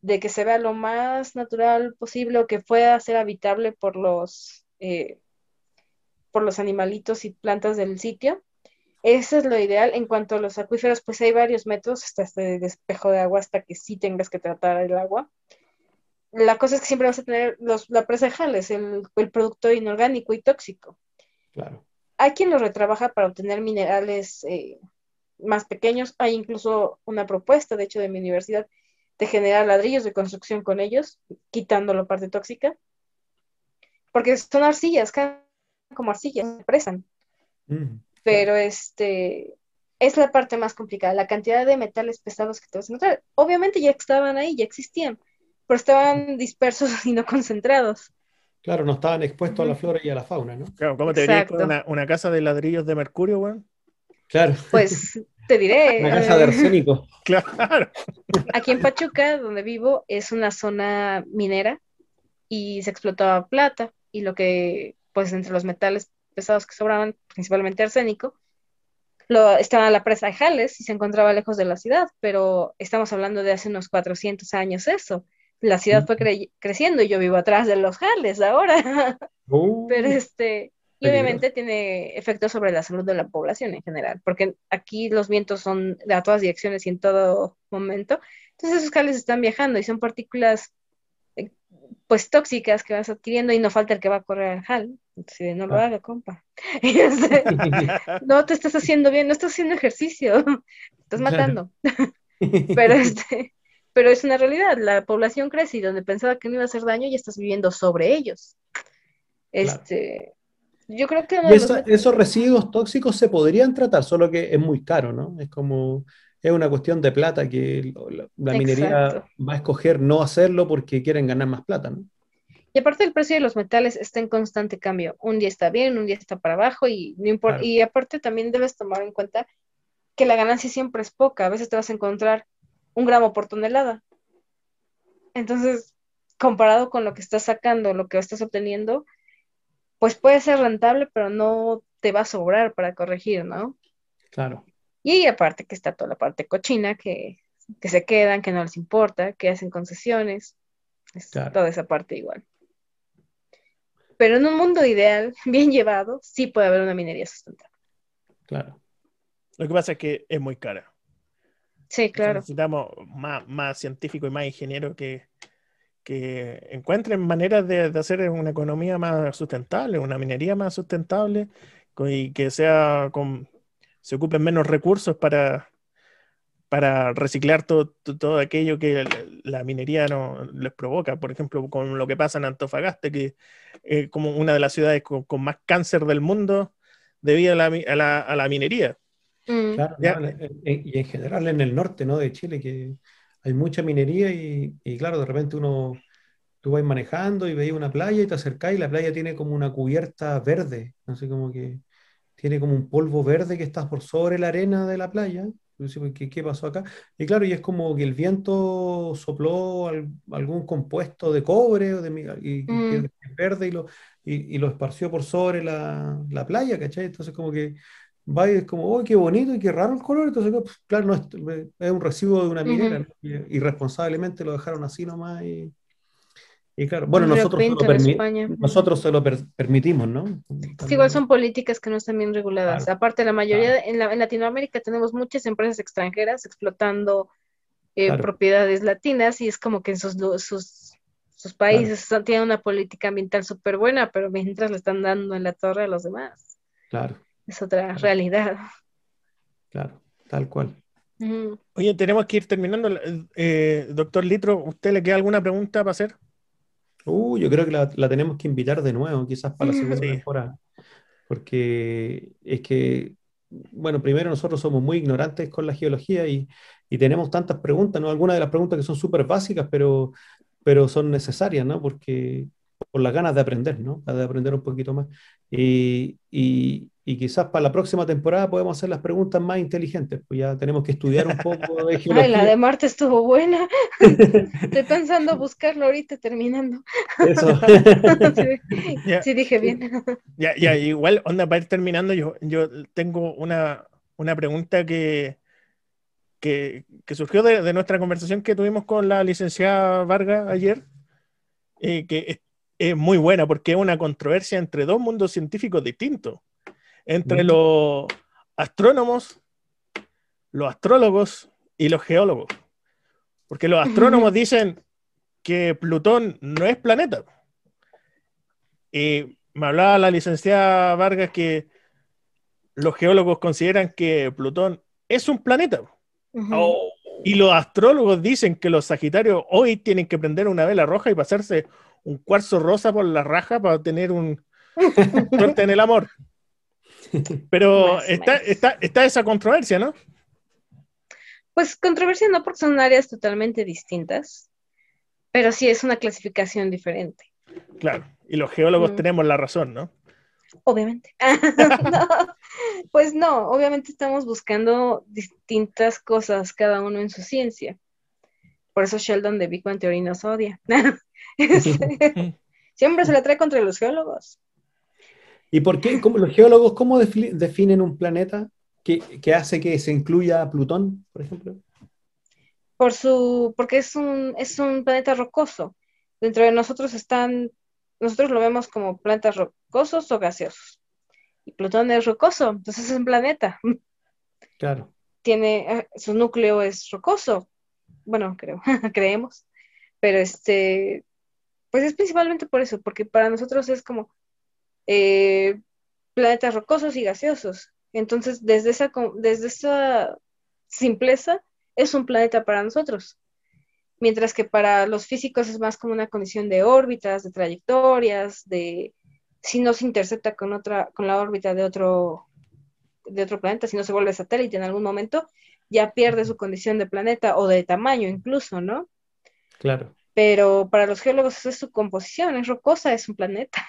de que se vea lo más natural posible o que pueda ser habitable por los, eh, por los animalitos y plantas del sitio. Eso es lo ideal. En cuanto a los acuíferos, pues hay varios métodos, hasta este despejo de agua, hasta que sí tengas que tratar el agua. La cosa es que siempre vas a tener los, la presa de jales, el, el producto inorgánico y tóxico. Claro. Hay quien lo retrabaja para obtener minerales eh, más pequeños. Hay incluso una propuesta, de hecho, de mi universidad, de generar ladrillos de construcción con ellos, quitando la parte tóxica, porque son arcillas, como arcillas, se presan. Mm, Pero este es la parte más complicada, la cantidad de metales pesados que te vas a encontrar. Obviamente ya estaban ahí, ya existían, pero estaban dispersos y no concentrados. Claro, no estaban expuestos a la flora y a la fauna, ¿no? Claro, ¿cómo te verías con una, casa de ladrillos de mercurio, güey? Claro. Pues te diré. Una casa de arsénico. claro. Aquí en Pachuca, donde vivo, es una zona minera y se explotaba plata y lo que, pues entre los metales pesados que sobraban, principalmente arsénico, lo, estaba la presa de Jales y se encontraba lejos de la ciudad, pero estamos hablando de hace unos 400 años eso. La ciudad fue creciendo y yo vivo atrás de los Jales ahora. Uh. pero este, y obviamente tiene efectos sobre la salud de la población en general, porque aquí los vientos son de a todas direcciones y en todo momento. Entonces esos cables están viajando y son partículas eh, pues tóxicas que vas adquiriendo y no falta el que va a correr al HAL. Entonces, no lo ah. haga, compa. No te estás haciendo bien, no estás haciendo ejercicio, estás matando. pero este, pero es una realidad, la población crece y donde pensaba que no iba a hacer daño ya estás viviendo sobre ellos. Este, yo creo que... Esos residuos tóxicos se podrían tratar, solo que es muy caro, ¿no? Es como, es una cuestión de plata que la, minería va a escoger no hacerlo porque quieren ganar más plata, ¿no? Y aparte el precio de los metales está en constante cambio. Un día está bien, un día está para abajo y no importa. Y aparte también debes tomar en cuenta que la ganancia siempre es poca. A veces te vas a encontrar un gramo por tonelada. Entonces, comparado con lo que estás sacando, lo que estás obteniendo, pues puede ser rentable, pero no te va a sobrar para corregir, ¿no? Claro. Y aparte que está toda la parte cochina que, se quedan, que no les importa, que hacen concesiones, toda esa parte igual. Pero en un mundo ideal, bien llevado, sí puede haber una minería sustentable. Claro. Lo que pasa es que es muy cara. Sí, claro. necesitamos más, más científicos y más ingenieros que, que encuentren maneras de, hacer una economía más sustentable, una minería más sustentable y que sea con, se ocupen menos recursos para, para reciclar todo, todo, aquello que la, minería no les provoca. Por ejemplo, con lo que pasa en Antofagasta, que es como una de las ciudades con, más cáncer del mundo debido a la, a la, minería. Mm. Claro, y en general en el norte ¿no? de Chile, que hay mucha minería y, claro, de repente uno, tú vas manejando y veis una playa y te acercás y la playa tiene como una cubierta verde, no sé, como que tiene como un polvo verde que está por sobre la arena de la playa. ¿Qué, ¿Qué pasó acá? Y claro, y es como que el viento sopló algún compuesto de cobre o de, y, mm. verde y lo, y, lo esparció por sobre la, la playa, ¿cachai? Entonces como que va y es como, oh, qué bonito y qué raro el color. Entonces, pues, claro, no es, un recibo de una minera. Irresponsablemente lo dejaron así nomás y, Y claro, bueno, nosotros nosotros se lo permitimos, ¿no? Es igual son políticas que no están bien reguladas. Aparte, la mayoría, en, Latinoamérica tenemos muchas empresas extranjeras explotando eh, propiedades latinas y es como que en sus, sus, sus países tienen una política ambiental súper buena, pero mientras le están dando en la torre a los demás. Claro. Es otra realidad. Claro, tal cual. Oye, tenemos que ir terminando. Eh, doctor Litro, ¿usted le queda alguna pregunta para hacer? Uh, yo creo que la, tenemos que invitar de nuevo, quizás para la segunda temporada. Porque es que, bueno, primero nosotros somos muy ignorantes con la geología y, y tenemos tantas preguntas, ¿no? Algunas de las preguntas que son súper básicas, pero, pero son necesarias, ¿no? Porque por las ganas de aprender, ¿no? De aprender un poquito más. Y, y, y quizás para la próxima temporada podemos hacer las preguntas más inteligentes, pues ya tenemos que estudiar un poco de geología. Ay, la de Marte estuvo buena. Estoy pensando buscarlo ahorita terminando. Eso. sí, dije bien. Ya, ya, igual, onda, para ir terminando, yo, yo tengo una, una pregunta que, que, que surgió de, de, nuestra conversación que tuvimos con la licenciada Vargas ayer, eh, que es, muy buena porque es una controversia entre dos mundos científicos distintos entre los astrónomos, los astrólogos y los geólogos. Porque los astrónomos dicen que Plutón no es planeta. Y me hablaba la licenciada Vargas que los geólogos consideran que Plutón es un planeta. Oh. Y los astrólogos dicen que los Sagitarios hoy tienen que prender una vela roja y pasarse un cuarzo rosa por la raja para tener un suerte en el amor. Pero está, está, está esa controversia, ¿no? Pues controversia no porque son áreas totalmente distintas, pero sí es una clasificación diferente. Claro, y los geólogos mm. tenemos la razón, ¿no? Obviamente. pues no, obviamente estamos buscando distintas cosas, cada uno en su ciencia. Por eso Sheldon de Big Bang Theory nos odia. Siempre se le trae contra los geólogos. ¿Y por qué, los geólogos, cómo definen un planeta que, hace que se incluya Plutón, por ejemplo? Por su, porque es un, es un planeta rocoso. Dentro de nosotros están, nosotros lo vemos como planetas rocosos o gaseosos. Y Plutón es rocoso, entonces es un planeta. Claro. Tiene, eh, su núcleo es rocoso. Bueno, creo, creemos. Pero este, pues es principalmente por eso, porque para nosotros es como, eh, planetas rocosos y gaseosos. Entonces, desde esa, desde esa simpleza, es un planeta para nosotros. Mientras que para los físicos es más como una condición de órbitas, de trayectorias, de si no se intercepta con otra, con la órbita de otro, de otro planeta, si no se vuelve satélite en algún momento, ya pierde su condición de planeta o de tamaño incluso, ¿no? Claro. Pero para los geólogos es su composición, es rocosa, es un planeta.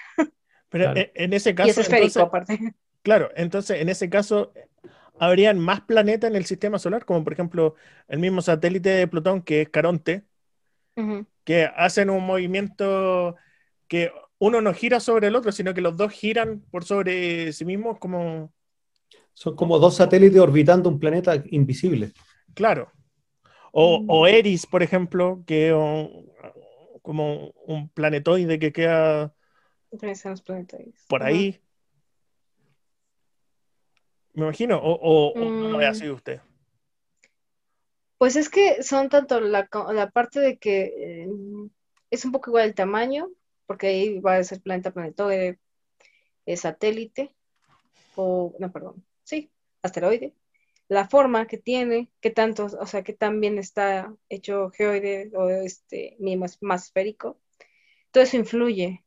Pero e, en ese caso. Y es esférico, aparte. Claro, entonces en ese caso, ¿habrían más planetas en el sistema solar? Como por ejemplo el mismo satélite de Plutón, que es Caronte, que hacen un movimiento que uno no gira sobre el otro, sino que los dos giran por sobre sí mismos como... Son como dos satélites orbitando un planeta invisible. Claro. O, o mm. Eris, por ejemplo, que es como un planetoide que queda por ahí. Me imagino, o, no lo ha sido usted. Pues es que son tanto la, parte de que eh, es un poco igual el tamaño, porque ahí va a ser planeta, planetoide, satélite, o, no, perdón, sí, asteroide. La forma que tiene, qué tanto, o sea, qué tan bien está hecho geoide o este, más, más esférico. Todo eso influye.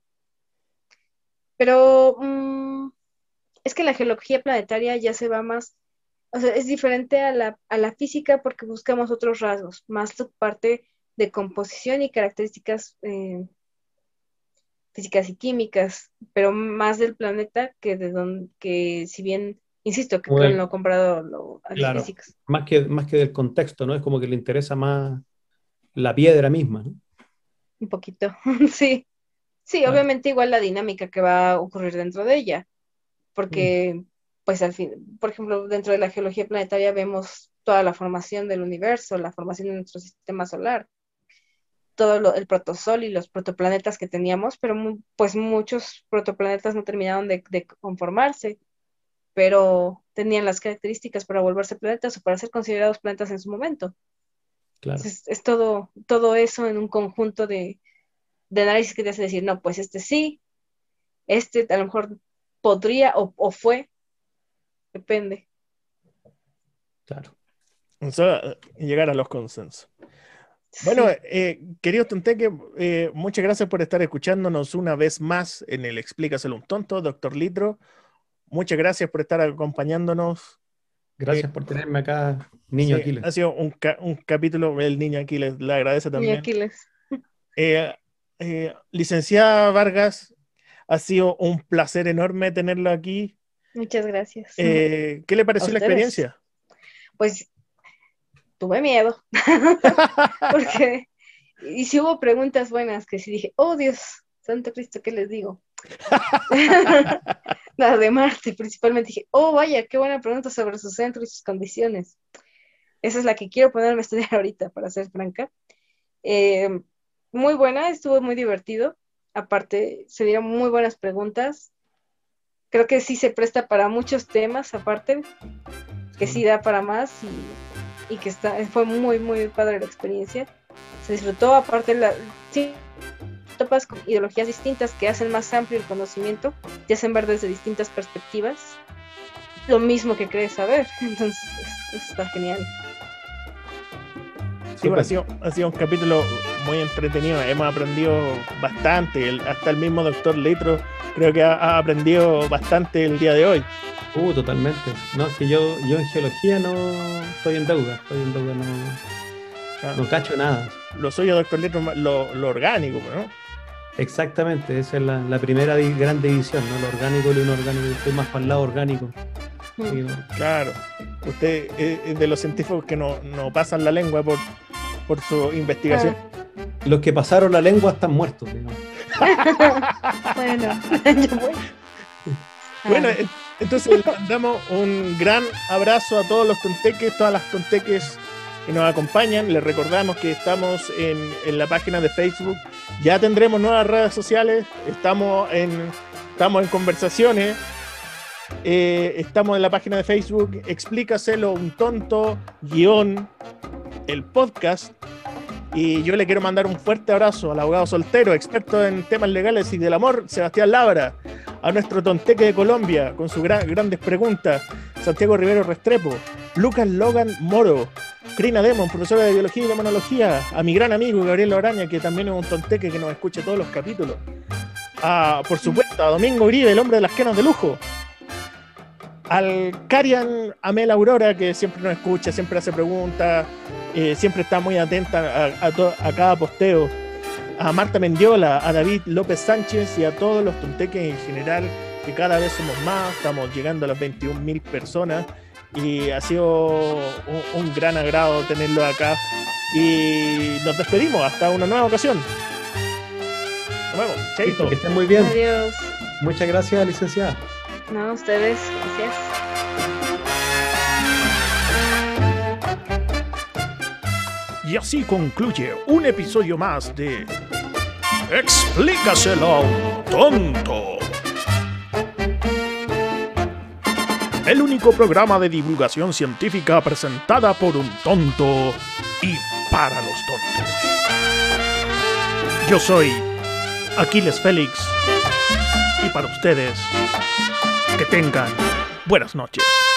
Pero mm, es que la geología planetaria ya se va más, o sea, es diferente a la, física porque buscamos otros rasgos, más su parte de composición y características eh, físicas y químicas, pero más del planeta que de donde, que si bien, insisto, que creo lo ha comprado lo, claro, Más que, más que del contexto, ¿no? Es como que le interesa más la piedra misma, ¿no? Un poquito, sí. Sí, obviamente igual la dinámica que va a ocurrir dentro de ella, porque mm. pues al fin, por ejemplo, dentro de la geología planetaria vemos toda la formación del universo, la formación de nuestro sistema solar. todo el protosol y los protoplanetas que teníamos, pero pues muchos protoplanetas no terminaron de, conformarse, pero tenían las características para volverse planetas o para ser considerados planetas en su momento. Claro. es todo, todo eso en un conjunto de, de análisis que te hace decir, no, pues este sí, este a lo mejor podría o, fue, depende. Claro. O sea, llegar a los consensos. Bueno, eh, queridos Tonteque, eh, muchas gracias por estar escuchándonos una vez más en el Explícaselo un tonto, doctor Litro. Muchas gracias por estar acompañándonos. Gracias por tenerme acá, Niño Aquiles. Ha sido un, capítulo, el Niño Aquiles le agradece también. Niño Aquiles. Eh, licenciada Vargas, ha sido un placer enorme tenerlo aquí. Muchas gracias. ¿Qué le pareció la experiencia? Pues tuve miedo. Porque, y si hubo preguntas buenas que sí dije, oh Dios, Santo Cristo, ¿qué les digo? La de Marte, principalmente dije, oh vaya, qué buena pregunta sobre su centro y sus condiciones. Esa es la que quiero ponerme a estudiar ahorita, para ser franca. Eh, muy buena, estuvo muy divertido. Aparte, se dieron muy buenas preguntas. Creo que sí se presta para muchos temas, aparte, que sí da para más. Y y que está, fue muy, muy padre la experiencia. Se disfrutó, aparte, la, sí, topas con ideologías distintas que hacen más amplio el conocimiento, te hacen ver desde distintas perspectivas lo mismo que crees saber. Entonces, eso está genial. Sí, ha, sido, ha sido, un capítulo muy entretenido. Hemos aprendido bastante. hasta el mismo doctor Litro creo que ha, aprendido bastante el día de hoy. Uh, totalmente. No, es que yo, yo en geología no estoy en deuda. Estoy en deuda, no, no cacho nada. Lo suyo, doctor Litro, lo, lo orgánico, ¿no? Exactamente, esa es la, la, primera gran división, ¿no? Lo orgánico y lo inorgánico. Estoy más para el lado orgánico. Mm. Claro. Usted es de los científicos que no, no pasan la lengua por, por su investigación. Los que pasaron la lengua están muertos. bueno, bueno, ah. entonces le mandamos un gran abrazo a todos los tonteques, todas las tonteques que nos acompañan. Les recordamos que estamos en, en la página de Facebook. Ya tendremos nuevas redes sociales. Estamos en, estamos en conversaciones. Eh, estamos en la página de Facebook. Explícaselo un tonto guion el podcast. Y yo le quiero mandar un fuerte abrazo al abogado soltero, experto en temas legales y del amor, Sebastián Labra, a nuestro tonteque de Colombia, con sus grandes preguntas, Santiago Rivero Restrepo, Lucas Logan Moro, Crina Demon, profesora de biología y demonología, a mi gran amigo Gabriel Oraña, que también es un tonteque que nos escucha todos los capítulos. A, por supuesto, a Domingo Uribe, el hombre de las quenas de lujo, al Carian Amel Aurora, que siempre nos escucha, siempre hace preguntas, eh, siempre está muy atenta a, cada posteo, a Marta Mendiola, a David López Sánchez y a todos los tonteques en general, que cada vez somos más, estamos llegando a las 21.000 personas y ha sido un, gran agrado tenerlo acá. Y nos despedimos hasta una nueva ocasión. Nos vemos. Chaito. Que estén muy bien. Adiós. Muchas gracias, licenciada. No, ustedes, gracias. Y así concluye un episodio más de Explícaselo a un tonto. El único programa de divulgación científica presentada por un tonto y para los tontos. Yo soy Aquiles Félix y para ustedes que tengan buenas noches.